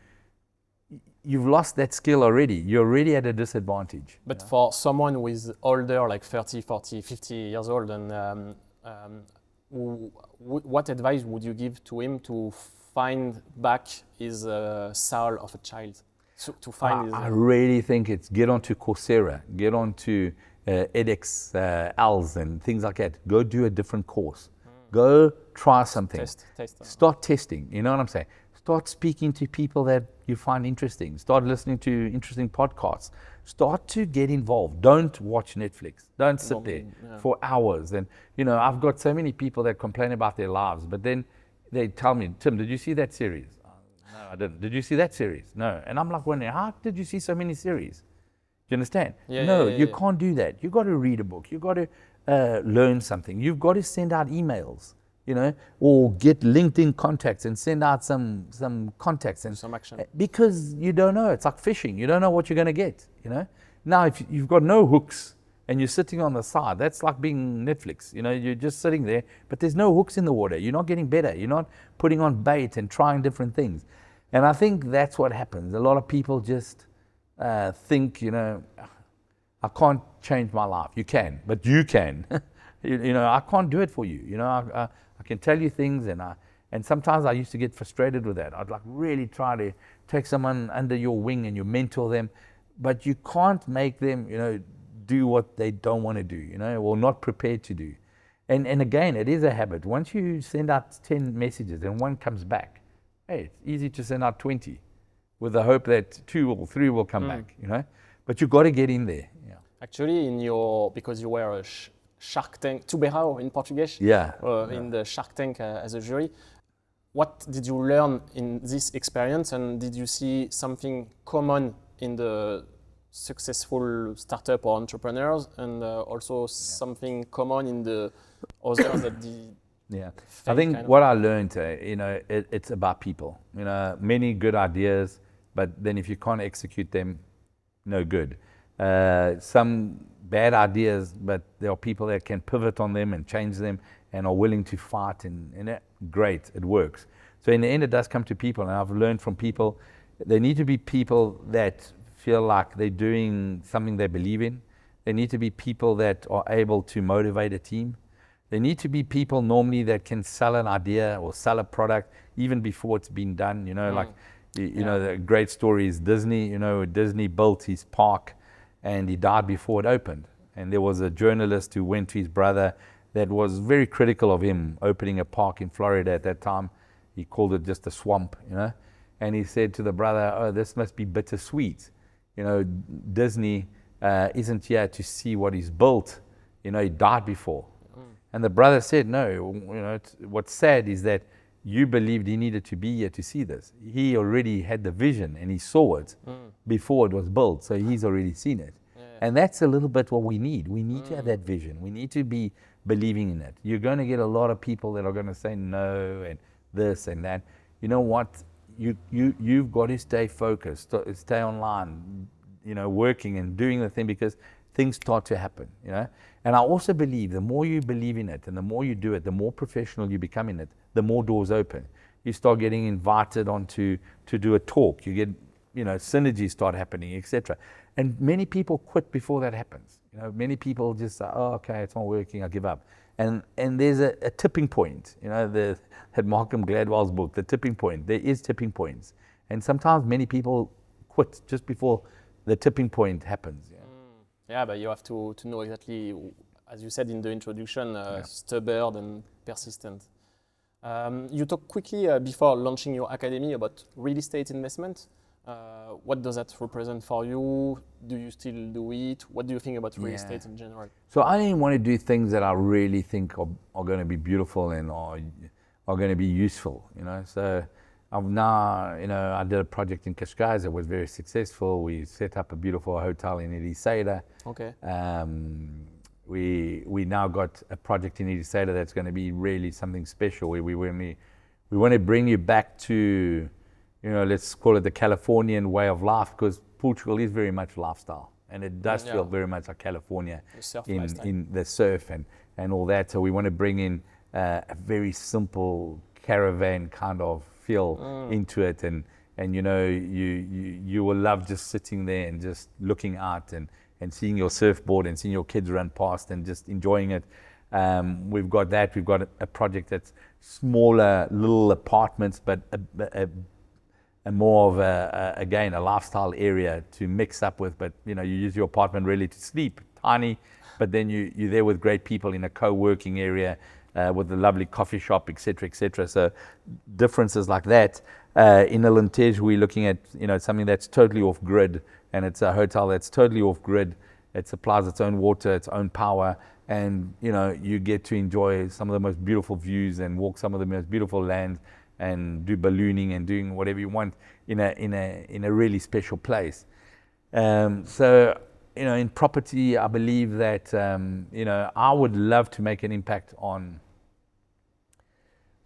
you've lost that skill already. You're already at a disadvantage. But yeah. for someone who is older, like 30, 40, 50 years old, and um, um, what advice would you give to him to find back his uh, soul of a child? So to find I, his, I really think it's get onto Coursera, get onto uh, edX uh, Ls and things like that. Go do a different course. Mm. Go try something. Test, test Start testing. You know what I'm saying? Start speaking to people that you find interesting. Start listening to interesting podcasts. Start to get involved. Don't watch Netflix. Don't sit there yeah. for hours. And you know, I've got so many people that complain about their lives, but then they tell me, Tim, did you see that series? Oh, no, I didn't. Did you see that series? No. And I'm like wondering, how did you see so many series? Do you understand? Yeah, no, yeah, you can't do that. You've got to read a book. You've got to uh, learn something. You've got to send out emails, you know, or get LinkedIn contacts and send out some some contacts and some action. Uh, because you don't know. It's like fishing. You don't know what you're going to get. You know. Now, if you've got no hooks and you're sitting on the side, that's like being Netflix. You know, you're just sitting there, but there's no hooks in the water. You're not getting better. You're not putting on bait and trying different things. And I think that's what happens. A lot of people just uh, think, you know, I can't change my life. You can, but you can. <laughs> you, you, know, I can't do it for you. You know, I, I, can tell you things, and I, and sometimes I used to get frustrated with that. I'd like really try to take someone under your wing and you mentor them, but you can't make them, you know, do what they don't want to do, you know, or not prepared to do. And, and again, it is a habit. Once you send out 10 messages and one comes back, hey, it's easy to send out 20 with the hope that two or three will come mm. back, you know. But you've got to get in there. Yeah. Actually, in your because you were a sh- Shark Tank, Tubarão in Portuguese. Yeah. Uh, yeah. In the Shark Tank uh, as a jury, what did you learn in this experience, and did you see something common in the successful startup or entrepreneurs, and uh, also yeah. something common in the others that did? Yeah, I think what I learned, uh, you know, it, it's about people. You know, many good ideas, but then if you can't execute them, no good. Uh, some bad ideas, but there are people that can pivot on them and change them and are willing to fight, and, and it, great, it works. So in the end, it does come to people, and I've learned from people. There need to be people that feel like they're doing something they believe in. There need to be people that are able to motivate a team. There need to be people normally that can sell an idea or sell a product even before it's been done. You know, mm. like you, you yeah. know, the great story is Disney. You know, Disney built his park, and he died before it opened. And there was a journalist who went to his brother that was very critical of him opening a park in Florida at that time. He called it just a swamp, you know. And he said to the brother, "Oh, this must be bittersweet. You know, Disney uh, isn't here to see what he's built. You know, he died before." Mm. And the brother said, "No. You know, what's sad is that." You believed he needed to be here to see this. He already had the vision and he saw it mm. before it was built, so he's already seen it. Yeah. And that's a little bit what we need. We need mm. to have that mm. vision. We need to be believing in it. You're going to get a lot of people that are going to say no and this and that. You know what? You, you, you've got to stay focused, stay online, you know, working and doing the thing because things start to happen, you know. And I also believe the more you believe in it and the more you do it, the more professional you become in it, the more doors open. You start getting invited onto to do a talk. You get, you know, synergies start happening, etc. And many people quit before that happens. You know, many people just say, "Oh, okay, it's not working. I give up." And and there's a, a tipping point. You know, the <laughs> had Malcolm Gladwell's book, The Tipping Point. There is tipping points, and sometimes many people quit just before the tipping point happens. Yeah, mm. yeah but you have to, to know exactly, as you said in the introduction, uh, yeah. stubborn and persistent. Um, you talked quickly uh, before launching your academy about real estate investment. Uh, what does that represent for you? Do you still do it? What do you think about real yeah. estate in general? So I didn't want to do things that I really think are, are going to be beautiful and are, are going to be useful, you know. So I've now, you know, I did a project in Cascais that was very successful. We set up a beautiful hotel in Ericeira. Okay. Um, we we now got a project in Ericeira that's going to be really something special. Where we we we want to bring you back to you know, let's call it the Californian way of life because Portugal is very much lifestyle and it does yeah. feel very much like California in, in the surf and, and all that. So we want to bring in uh, a very simple caravan kind of feel mm. into it and, and you know, you, you, you will love just sitting there and just looking out and, and seeing your surfboard and seeing your kids run past and just enjoying it. Um, we've got that. We've got a, a, project that's smaller, little apartments, but a, a and more of a, a, again a lifestyle area to mix up with. But you know, you use your apartment really to sleep, tiny, but then you you're there with great people in a co-working area uh, with a lovely coffee shop, etc., etc. So differences like that. Uh, in Alentejo, we're looking at you know something that's totally off grid, and it's a hotel that's totally off grid. It supplies its own water, its own power, and you know you get to enjoy some of the most beautiful views and walk some of the most beautiful lands and do ballooning and doing whatever you want in a in a in a really special place. Um, so you know, in property, I believe that um, you know I would love to make an impact on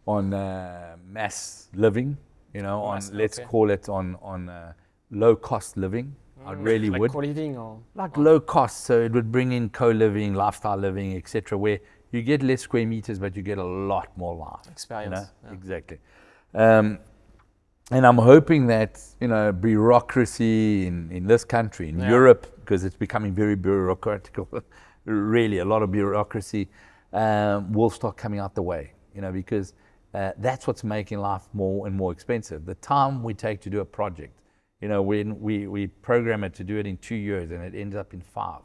on uh, mass living. You know, mass, on let's call it on on uh, low cost living. Mm, I really like would. Co-living or like low cost, so it would bring in co-living, lifestyle living, etc. Where you get less square meters, but you get a lot more life. Experience. You know? yeah. Exactly. Um, and I'm hoping that you know bureaucracy in, in this country, in yeah. Europe, because it's becoming very bureaucratic, <laughs> really a lot of bureaucracy, um, will start coming out the way. You know, because uh, that's what's making life more and more expensive. The time we take to do a project, you know, when we, we program it to do it in two years and it ends up in five,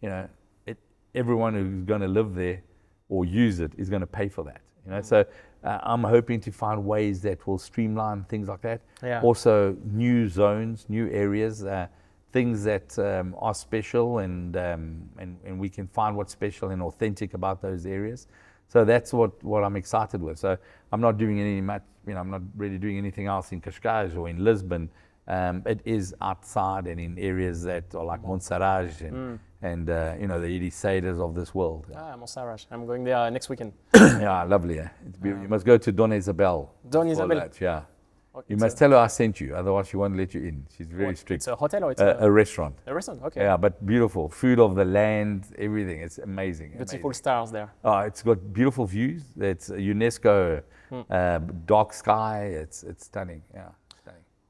you know, it, everyone who's going to live there or use it is going to pay for that. You know, so uh, I'm hoping to find ways that will streamline things like that. Yeah. Also, new zones, new areas, uh, things that um, are special, and, um, and and we can find what's special and authentic about those areas. So that's what, what I'm excited with. So I'm not doing any much, you know, I'm not really doing anything else in Cascais or in Lisbon. Um, it is outside and in areas that are like Monsaraz and. Mm and uh, you know the Ericeiras of this world. Ah, Monsaraz. I'm going there uh, next weekend. <coughs> yeah, lovely. Yeah. you must go to Dona Isabel. Dona Isabel. That, yeah. Oh, you must tell her I sent you, otherwise she won't let you in. She's very what, strict. It's a hotel or it's a, a, restaurant? A restaurant, okay. Yeah, but beautiful. Food of the land, everything. It's amazing. Beautiful amazing. stars there. Oh, it's got beautiful views. It's UNESCO hmm. uh, dark sky. It's it's stunning. Yeah.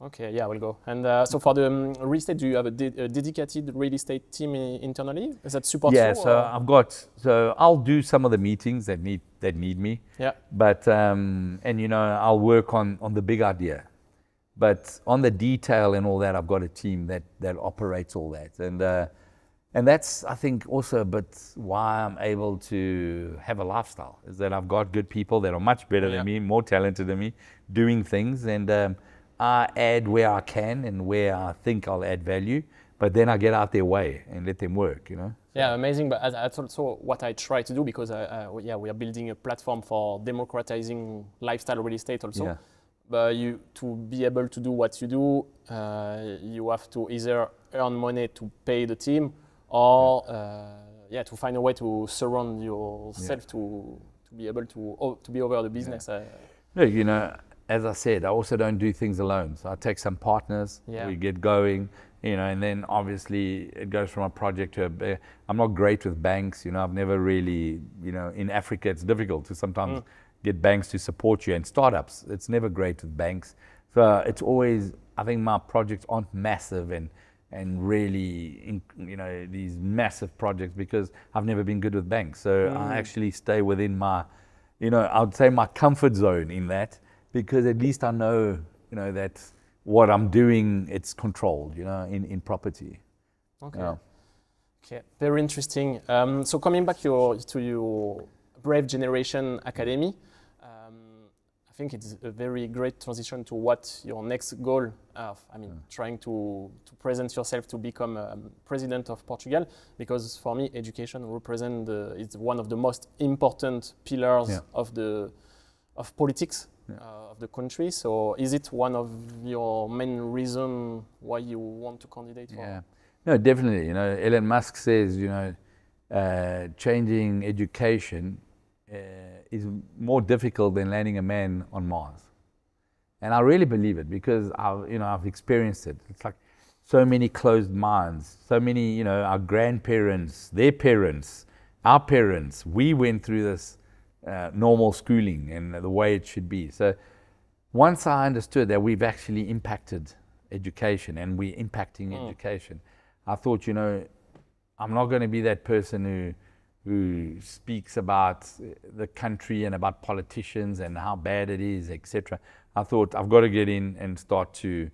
Okay, yeah, we'll go. And uh, so for the um, real estate, do you have a, de a dedicated real estate team internally? Is that support? Yeah, so or? I've got. So I'll do some of the meetings that need that need me. Yeah. But um, and you know I'll work on on the big idea, but on the detail and all that, I've got a team that that operates all that, and uh, and that's I think also a bit why I'm able to have a lifestyle is that I've got good people that are much better yeah. than me, more talented than me, doing things and. Um, I add where I can and where I think I'll add value. but then I get out their way and let them work, you know. Yeah, amazing. But that's also what I try to do because, uh, uh, yeah, we are building a platform for democratizing lifestyle real estate also. Yeah. But you to be able to do what you do, uh, you have to either earn money to pay the team, or yeah, uh, yeah to find a way to surround yourself yeah. to to be able to to be over the business. Yeah. Uh. you know, as I said, I also don't do things alone. So I take some partners. Yeah. We get going you know, and then obviously it goes from a project to a. I'm not great with banks, you know. I've never really, you know, in Africa it's difficult to sometimes mm. get banks to support you and startups. It's never great with banks, so it's always. I think my projects aren't massive and and really, in, you know, these massive projects because I've never been good with banks. So mm. I actually stay within my, you know, I would say my comfort zone in that because at least I know, you know, that what I'm doing, it's controlled, you know, in, in property. Okay. Yeah. Okay, very interesting. Um, so coming back your, to your Brave Generation Academy, um, I think it's a very great transition to what your next goal of, I mean, yeah. trying to, to present yourself to become um, president of Portugal, because for me, education represents is one of the most important pillars yeah. of the of politics uh, of the country. So is it one of your main reasons why you want to candidate? yeah, no, definitely. You know, Elon Musk says, you know, uh, changing education uh, is more difficult than landing a man on Mars. And I really believe it because I've, you know, I've experienced it. It's like so many closed minds, so many, you know, our grandparents, their parents, our parents, we went through this uh, normal schooling and the way it should be. So once I understood that we've actually impacted education and we're impacting mm. education, I thought, you know, I'm not going to be that person who who speaks about the country and about politicians and how bad it is, etc. I thought I've got to get in and start to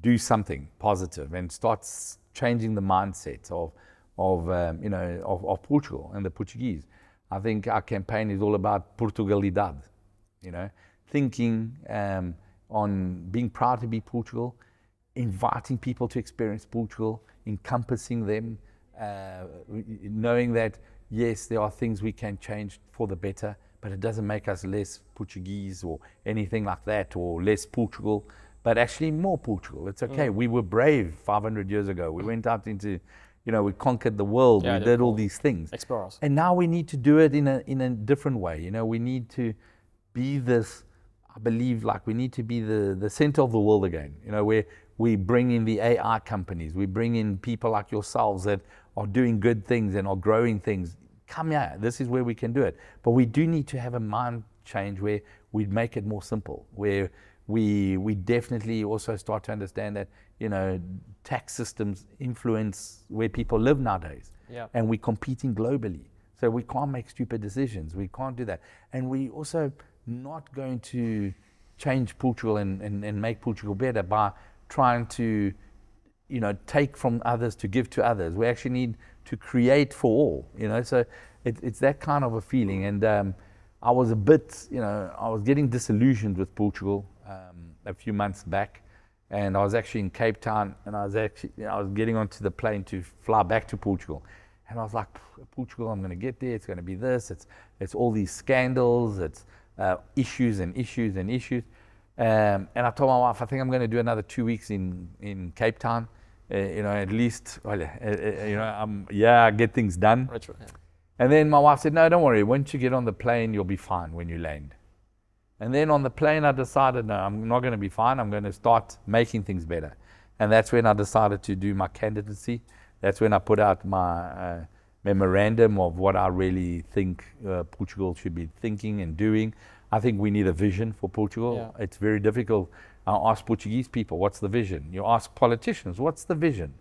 do something positive and start changing the mindset of of um, you know of, of Portugal and the Portuguese. I think our campaign is all about Portugalidade, you know, thinking um, on being proud to be Portugal, inviting people to experience Portugal, encompassing them, uh, knowing that yes, there are things we can change for the better, but it doesn't make us less Portuguese or anything like that, or less Portugal, but actually more Portugal. It's okay. Mm. We were brave 500 years ago. We went out into you know, we conquered the world, yeah, we did all these things. Explorers. And now we need to do it in a in a different way. You know, we need to be this. I believe like we need to be the the center of the world again. You know, where we bring in the AI companies, we bring in people like yourselves that are doing good things and are growing things. Come here, this is where we can do it. But we do need to have a mind change where we make it more simple, where we we definitely also start to understand that you know, tax systems influence where people live nowadays. Yeah. And we're competing globally. So we can't make stupid decisions. We can't do that. And we also not going to change Portugal and, and, and make Portugal better by trying to, you know, take from others to give to others. We actually need to create for all, you know. So it, it's that kind of a feeling. And um, I was a bit, you know, I was getting disillusioned with Portugal a few months back and I was actually in Cape Town, and I was actually you know, I was getting onto the plane to fly back to Portugal, and I was like, Portugal, I'm going to get there. It's going to be this. It's it's all these scandals. It's uh, issues and issues and issues. Um, and I told my wife, I think I'm going to do another two weeks in in Cape Town. Uh, you know, at least, well, uh, uh you know, I'm, yeah, get things done. Right, yeah. And then my wife said, No, don't worry. Once you get on the plane, you'll be fine when you land. And then on the plane, I decided, no, I'm not going to be fine. I'm going to start making things better. And that's when I decided to do my candidacy. That's when I put out my uh, memorandum of what I really think uh, Portugal should be thinking and doing. I think we need a vision for Portugal. Yeah. It's very difficult. I ask Portuguese people, what's the vision? You ask politicians, what's the vision?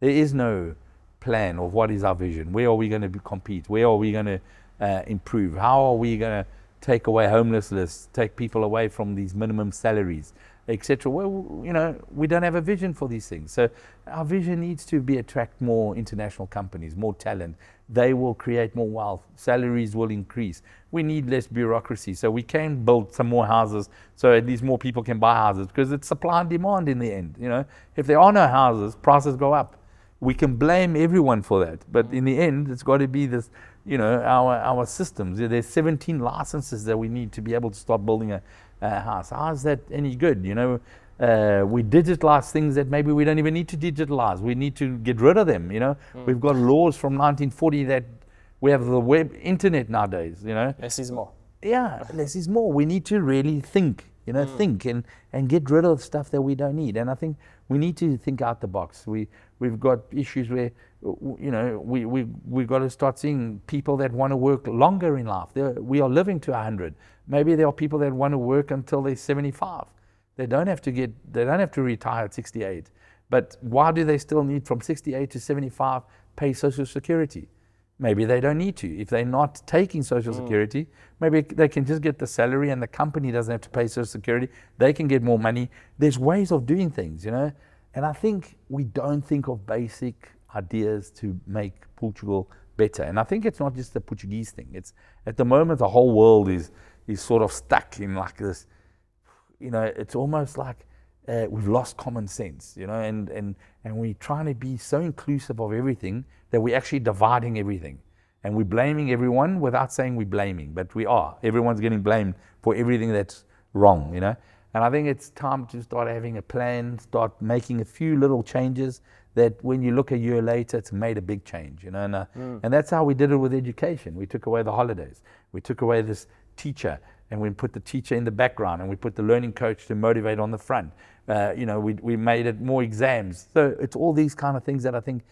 There is no plan of what is our vision. Where are we going to compete? Where are we going to uh, improve? How are we going to take away homelessness, take people away from these minimum salaries, etc. Well, you know, we don't have a vision for these things. So our vision needs to be attract more international companies, more talent. They will create more wealth. Salaries will increase. We need less bureaucracy. So we can build some more houses so at least more people can buy houses because it's supply and demand in the end. You know, if there are no houses, prices go up. we can blame everyone for that, but in the end, it's got to be this, you know, our our systems. There's 17 licenses that we need to be able to start building a, a house. How is that any good? You know, uh, we digitalize things that maybe we don't even need to digitalize. We need to get rid of them. You know, mm. we've got laws from 1940 that we have the web internet nowadays. You know, less is more. Yeah, less is more. We need to really think. You know, mm. think and and get rid of stuff that we don't need. And I think we need to think out the box. We we've got issues where you know we we we got to start seeing people that want to work longer in life. They're, we are living to 100. Maybe there are people that want to work until they're 75. They don't have to get they don't have to retire at 68. But why do they still need from 68 to 75 pay social security? Maybe they don't need to. If they're not taking Social mm. Security, maybe they can just get the salary and the company doesn't have to pay Social Security. They can get more money. There's ways of doing things, you know. And I think we don't think of basic ideas to make Portugal better. And I think it's not just the Portuguese thing. It's at the moment the whole world is is sort of stuck in like this. You know, it's almost like uh, we've lost common sense, you know, and, and, and we're trying to be so inclusive of everything that we're actually dividing everything. And we're blaming everyone without saying we're blaming, but we are. Everyone's getting blamed for everything that's wrong, you know. And I think it's time to start having a plan, start making a few little changes that when you look a year later, it's made a big change, you know. And, uh, mm. and that's how we did it with education. We took away the holidays. We took away this teacher and we put the teacher in the background and we put the learning coach to motivate on the front. Uh, you know, we, we made it more exams. So it's all these kind of things that I think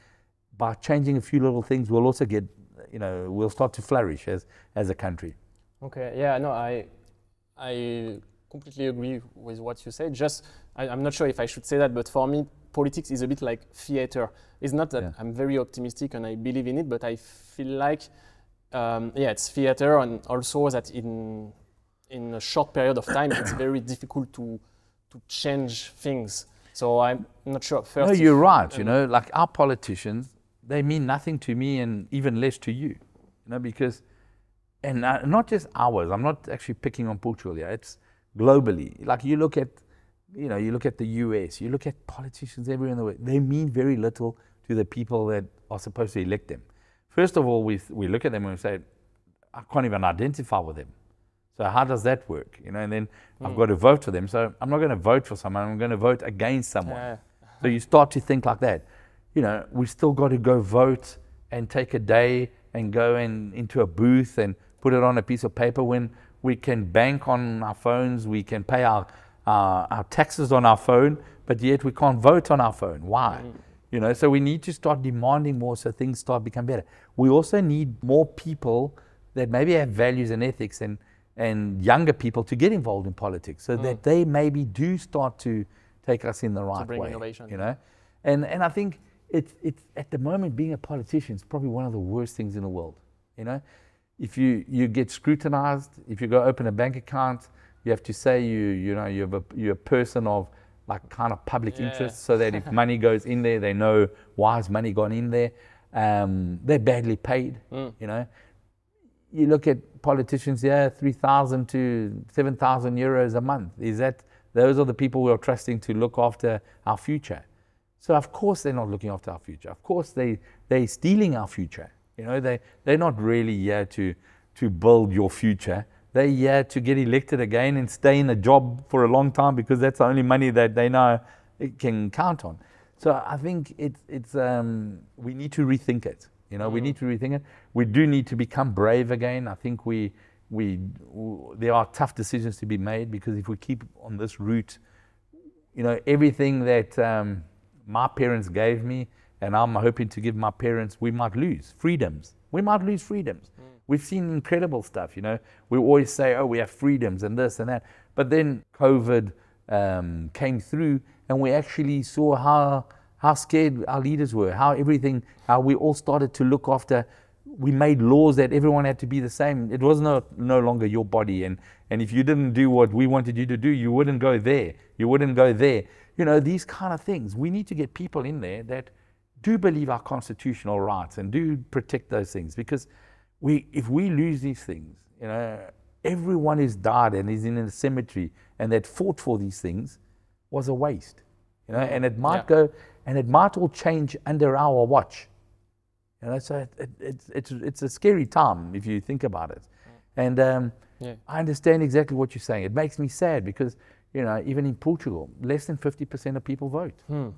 by changing a few little things, we'll also get, you know, we'll start to flourish as, as a country. Okay, yeah, no, I, I completely agree with what you said. Just, I, am not sure if I should say that, but for me, politics is a bit like theater. It's not that yeah. I'm very optimistic and I believe in it, but I feel like, um, yeah, it's theater, and also that in in a short period of time, it's very difficult to to change things. So I'm not sure. First no, you're right. You know, like our politicians, they mean nothing to me and even less to you. You know, because, and uh, not just ours. I'm not actually picking on Portugal here. It's globally. Like you look at, you know, you look at the U.S. You look at politicians everywhere in the world. They mean very little to the people that are supposed to elect them. First of all, we we look at them and we say, I can't even identify with them. So how does that work? You know, and then mm. I've got to vote for them. So I'm not going to vote for someone. I'm going to vote against someone. Yeah. so you start to think like that. You know, we still got to go vote and take a day and go in, into a booth and put it on a piece of paper when we can bank on our phones, we can pay our, uh, our taxes on our phone, but yet we can't vote on our phone. Why? Mm. You know, so we need to start demanding more so things start become better. We also need more people that maybe have values and ethics and and younger people to get involved in politics so mm. that they maybe do start to take us in the right way. Innovation. You know? And and I think it's it's at the moment being a politician is probably one of the worst things in the world. You know? If you, you get scrutinized, if you go open a bank account, you have to say you you know you're a, you're a person of like kind of public yeah. interest so that if <laughs> money goes in there, they know why has money gone in there. Um, they're badly paid, mm. you know you look at politicians yeah, 3,000 to 7,000 euros a month. Is that, those are the people we are trusting to look after our future. So of course they're not looking after our future. Of course they, they're stealing our future. You know, they, they're not really here to, to build your future. They're here to get elected again and stay in a job for a long time because that's the only money that they know it can count on. So I think it's, it's, um, we need to rethink it. You know, mm. we need to rethink it. We do need to become brave again. I think we, we, there are tough decisions to be made because if we keep on this route, you know, everything that um, my parents gave me and I'm hoping to give my parents, we might lose freedoms. We might lose freedoms. Mm. We've seen incredible stuff, you know. We always say, oh, we have freedoms and this and that. But then COVID um, came through and we actually saw how how scared our leaders were, how everything, how we all started to look after. We made laws that everyone had to be the same. It was no, no longer your body. And, and if you didn't do what we wanted you to do, you wouldn't go there. You wouldn't go there. You know, these kind of things. We need to get people in there that do believe our constitutional rights and do protect those things. Because we, if we lose these things, you know, everyone who's died and is in a cemetery and that fought for these things was a waste. You know, and it might yeah. go and it might all change under our watch. You know, so it, it, it's, it's, it's a scary time if you think about it. And um, yeah. I understand exactly what you're saying. It makes me sad because, you know, even in Portugal, less than 50% of people vote. Hmm.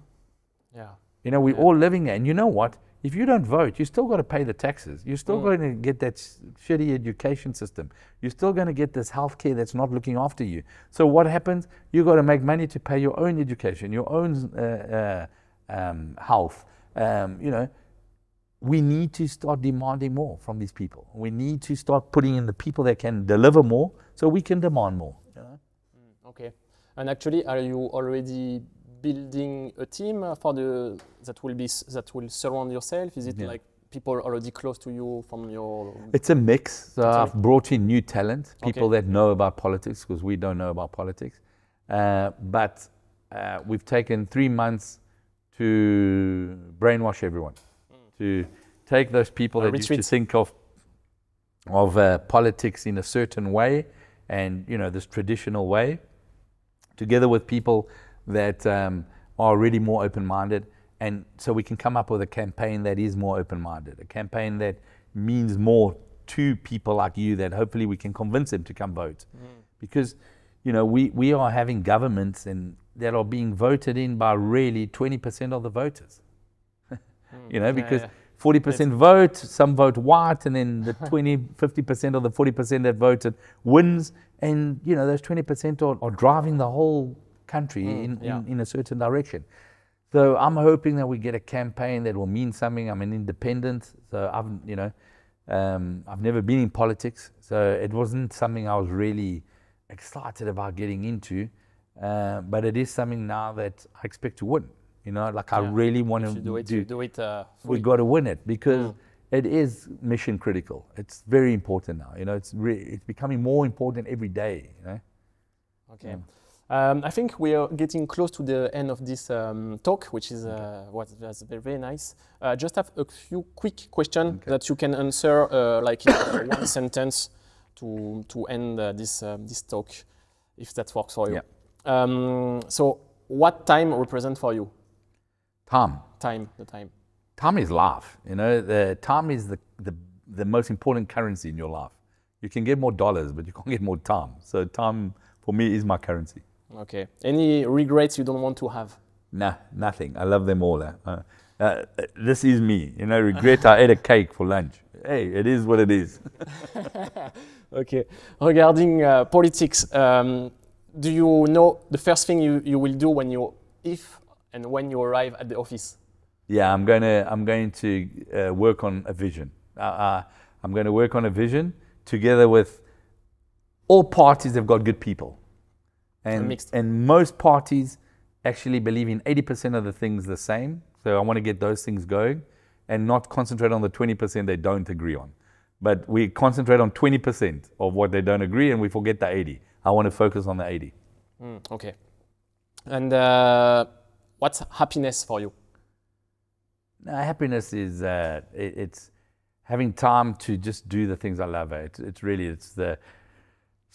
Yeah. You know, we're yeah. all living there. And you know what? If you don't vote, you're still got to pay the taxes. You're still mm. going to get that shitty education system. You're still going to get this health care that's not looking after you. So what happens? You've got to make money to pay your own education, your own uh, uh, um, health. Um, you know, we need to start demanding more from these people. We need to start putting in the people that can deliver more so we can demand more. You know? mm, okay. And actually, are you already building a team for the that will be that will surround yourself? Is it yeah. like people already close to you from your? It's a mix. So I've brought in new talent, people okay. that know about politics because we don't know about politics. Uh, but uh, we've taken three months to brainwash everyone to take those people that used to think of of uh, politics in a certain way and you know this traditional way, together with people that um, are really more open-minded, and so we can come up with a campaign that is more open-minded, a campaign that means more to people like you that hopefully we can convince them to come vote, mm. because you know we we are having governments and that are being voted in by really 20% of the voters <laughs> you know, because yeah, yeah. 40% vote, some vote white, and then <laughs> the 20, 50% of the 40% that voted wins. And, you know, those 20% are, are driving the whole country mm, in, yeah. in, in, a certain direction. So I'm hoping that we get a campaign that will mean something. I'm an independent, so I've, you know, um, I've never been in politics, so it wasn't something I was really excited about getting into. Uh, but it is something now that I expect to win. You know, like yeah. I really want to do it. Do, do it. Uh, we got to win it because mm. it is mission critical. It's very important now. You know, it's re- it's becoming more important every day. You know. Okay. Yeah. Um, I think we are getting close to the end of this um, talk, which is uh, was, was very, very nice. Uh, just have a few quick questions okay. that you can answer, uh, like in <coughs> one sentence, to to end uh, this uh, this talk, if that works for you. Yeah. Um, so, what time represent for you? Time. Time, the time. Time is life. You know, the time is the, the, the most important currency in your life. You can get more dollars, but you can't get more time. So time for me is my currency. Okay. Any regrets you don't want to have? Nah, nothing. I love them all. Uh, uh, this is me. You know, regret I ate a cake for lunch. Hey, it is what it is. <laughs> okay. Regarding uh, politics, um, do you know the first thing you, you will do when you, if and when you arrive at the office? Yeah, I'm going to I'm going to uh, work on a vision. Uh, uh, I'm going to work on a vision together with all parties. That have got good people, and and most parties actually believe in 80% of the things the same. So I want to get those things going, and not concentrate on the 20% they don't agree on. But we concentrate on 20% of what they don't agree, and we forget the 80. I want to focus on the 80. Mm, okay. And uh, What's happiness for you? No, happiness is uh, it, it's having time to just do the things I love. It's, it's really it's the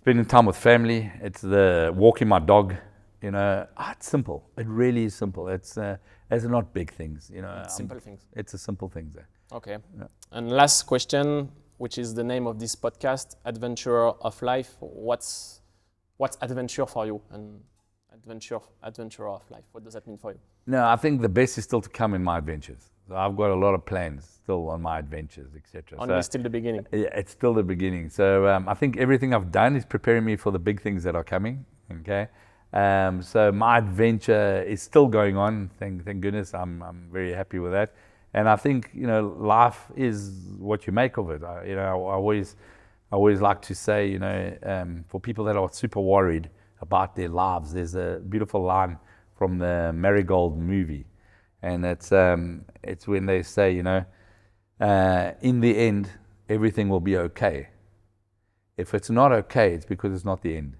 spending time with family. It's the walking my dog. You know, oh, it's simple. It really is simple. It's uh, it's not big things. You know, it's simple things. It's a simple thing there. Okay. Yeah. And last question, which is the name of this podcast, Adventure of Life. What's what's adventure for you and adventure, adventure of life? What does that mean for you? No, I think the best is still to come in my adventures. So I've got a lot of plans still on my adventures, etc. Only so still the beginning. Yeah, it's still the beginning. So um, I think everything I've done is preparing me for the big things that are coming. Okay. Um, so my adventure is still going on. Thank, thank goodness. I'm, I'm very happy with that. And I think you know life is what you make of it. I, you know, I always, I always like to say, you know, um, for people that are super worried, about their lives. There's a beautiful line from the Marigold movie, and it's um, it's when they say, you know, uh, in the end, everything will be okay. If it's not okay, it's because it's not the end.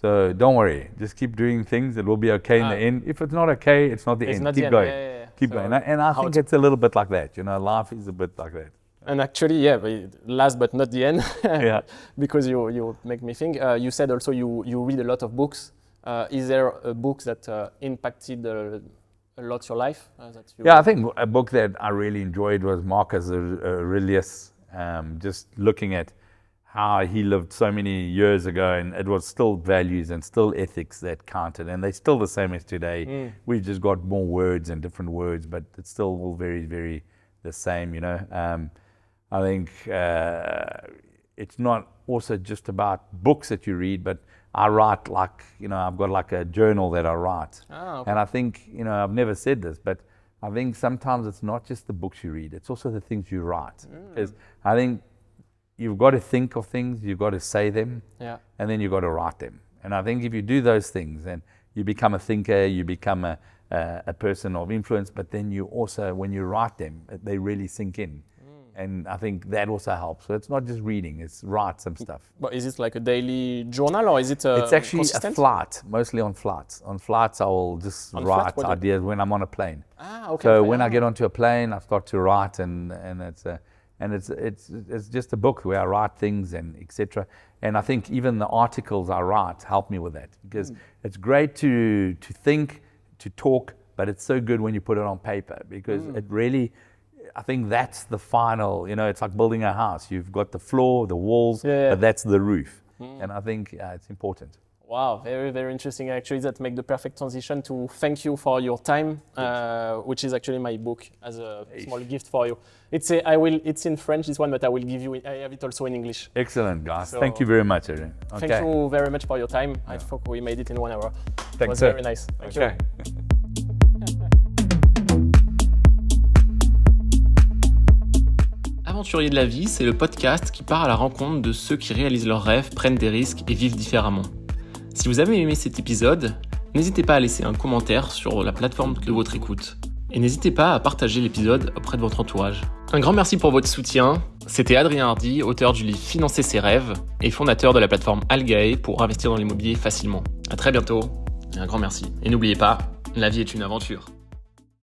So don't worry, just keep doing things. It will be okay in the end. If it's not okay, it's not the it's end. Not keep the going. Yeah, yeah, yeah. Keep so going. And I think it's a little bit like that. You know, life is a bit like that. And actually, yeah, last but not the end, yeah. <laughs> because you, you make me think. Uh, you said also you, you read a lot of books. Uh, is there a book that uh, impacted a lot your life? Uh, that you yeah, I think a book that I really enjoyed was Marcus Aurelius. Um, just looking at how he lived so many years ago, and it was still values and still ethics that counted, and they're still the same as today. Mm. We've just got more words and different words, but it's still all very, very the same. You know, um, I think uh, it's not also just about books that you read, but I write like you know I've got like a journal that I write, oh, okay. and I think you know I've never said this, but I think sometimes it's not just the books you read; it's also the things you write. Because mm. I think you've got to think of things, you've got to say them, yeah. and then you've got to write them. And I think if you do those things, then you become a thinker, you become a, a, a person of influence. But then you also, when you write them, they really sink in and I think that also helps. So it's not just reading; it's write some stuff. But is it like a daily journal or is it? A it's actually consistent? a flight, mostly on flights. On flights, I will just on write flight, ideas when I'm on a plane. Ah, okay. So when I get onto a plane, I start to write, and and it's a, and it's it's it's just a book where I write things and etc. And I think even the articles I write help me with that because mm. it's great to to think, to talk, but it's so good when you put it on paper because mm. it really I think that's the final, you know, it's like building a house. You've got the floor, the walls, yeah, but that's the roof. Mm. And I think uh, it's important. Wow, very, very interesting. Actually, that make the perfect transition to thank you for your time, uh, which is actually my book as a small gift for you. It's a, I will. It's in French this one, but I will give you. I have it also in English. Excellent, guys. So thank you very much, Okay. Thank you very much for your time. Yeah. I thought we made it in one hour. Thanks, it was sir. very nice. Thank okay. you. <laughs> Aventuriers de la vie, c'est le podcast qui part à la rencontre de ceux qui réalisent leurs rêves, prennent des risques et vivent différemment. Si vous avez aimé cet épisode, n'hésitez pas à laisser un commentaire sur la plateforme de votre écoute. Et n'hésitez pas à partager l'épisode auprès de votre entourage. Un grand merci pour votre soutien. C'était Adrien Hardy, auteur du livre Financer ses rêves et fondateur de la plateforme Algae pour investir dans l'immobilier facilement. A très bientôt et un grand merci. Et n'oubliez pas, la vie est une aventure.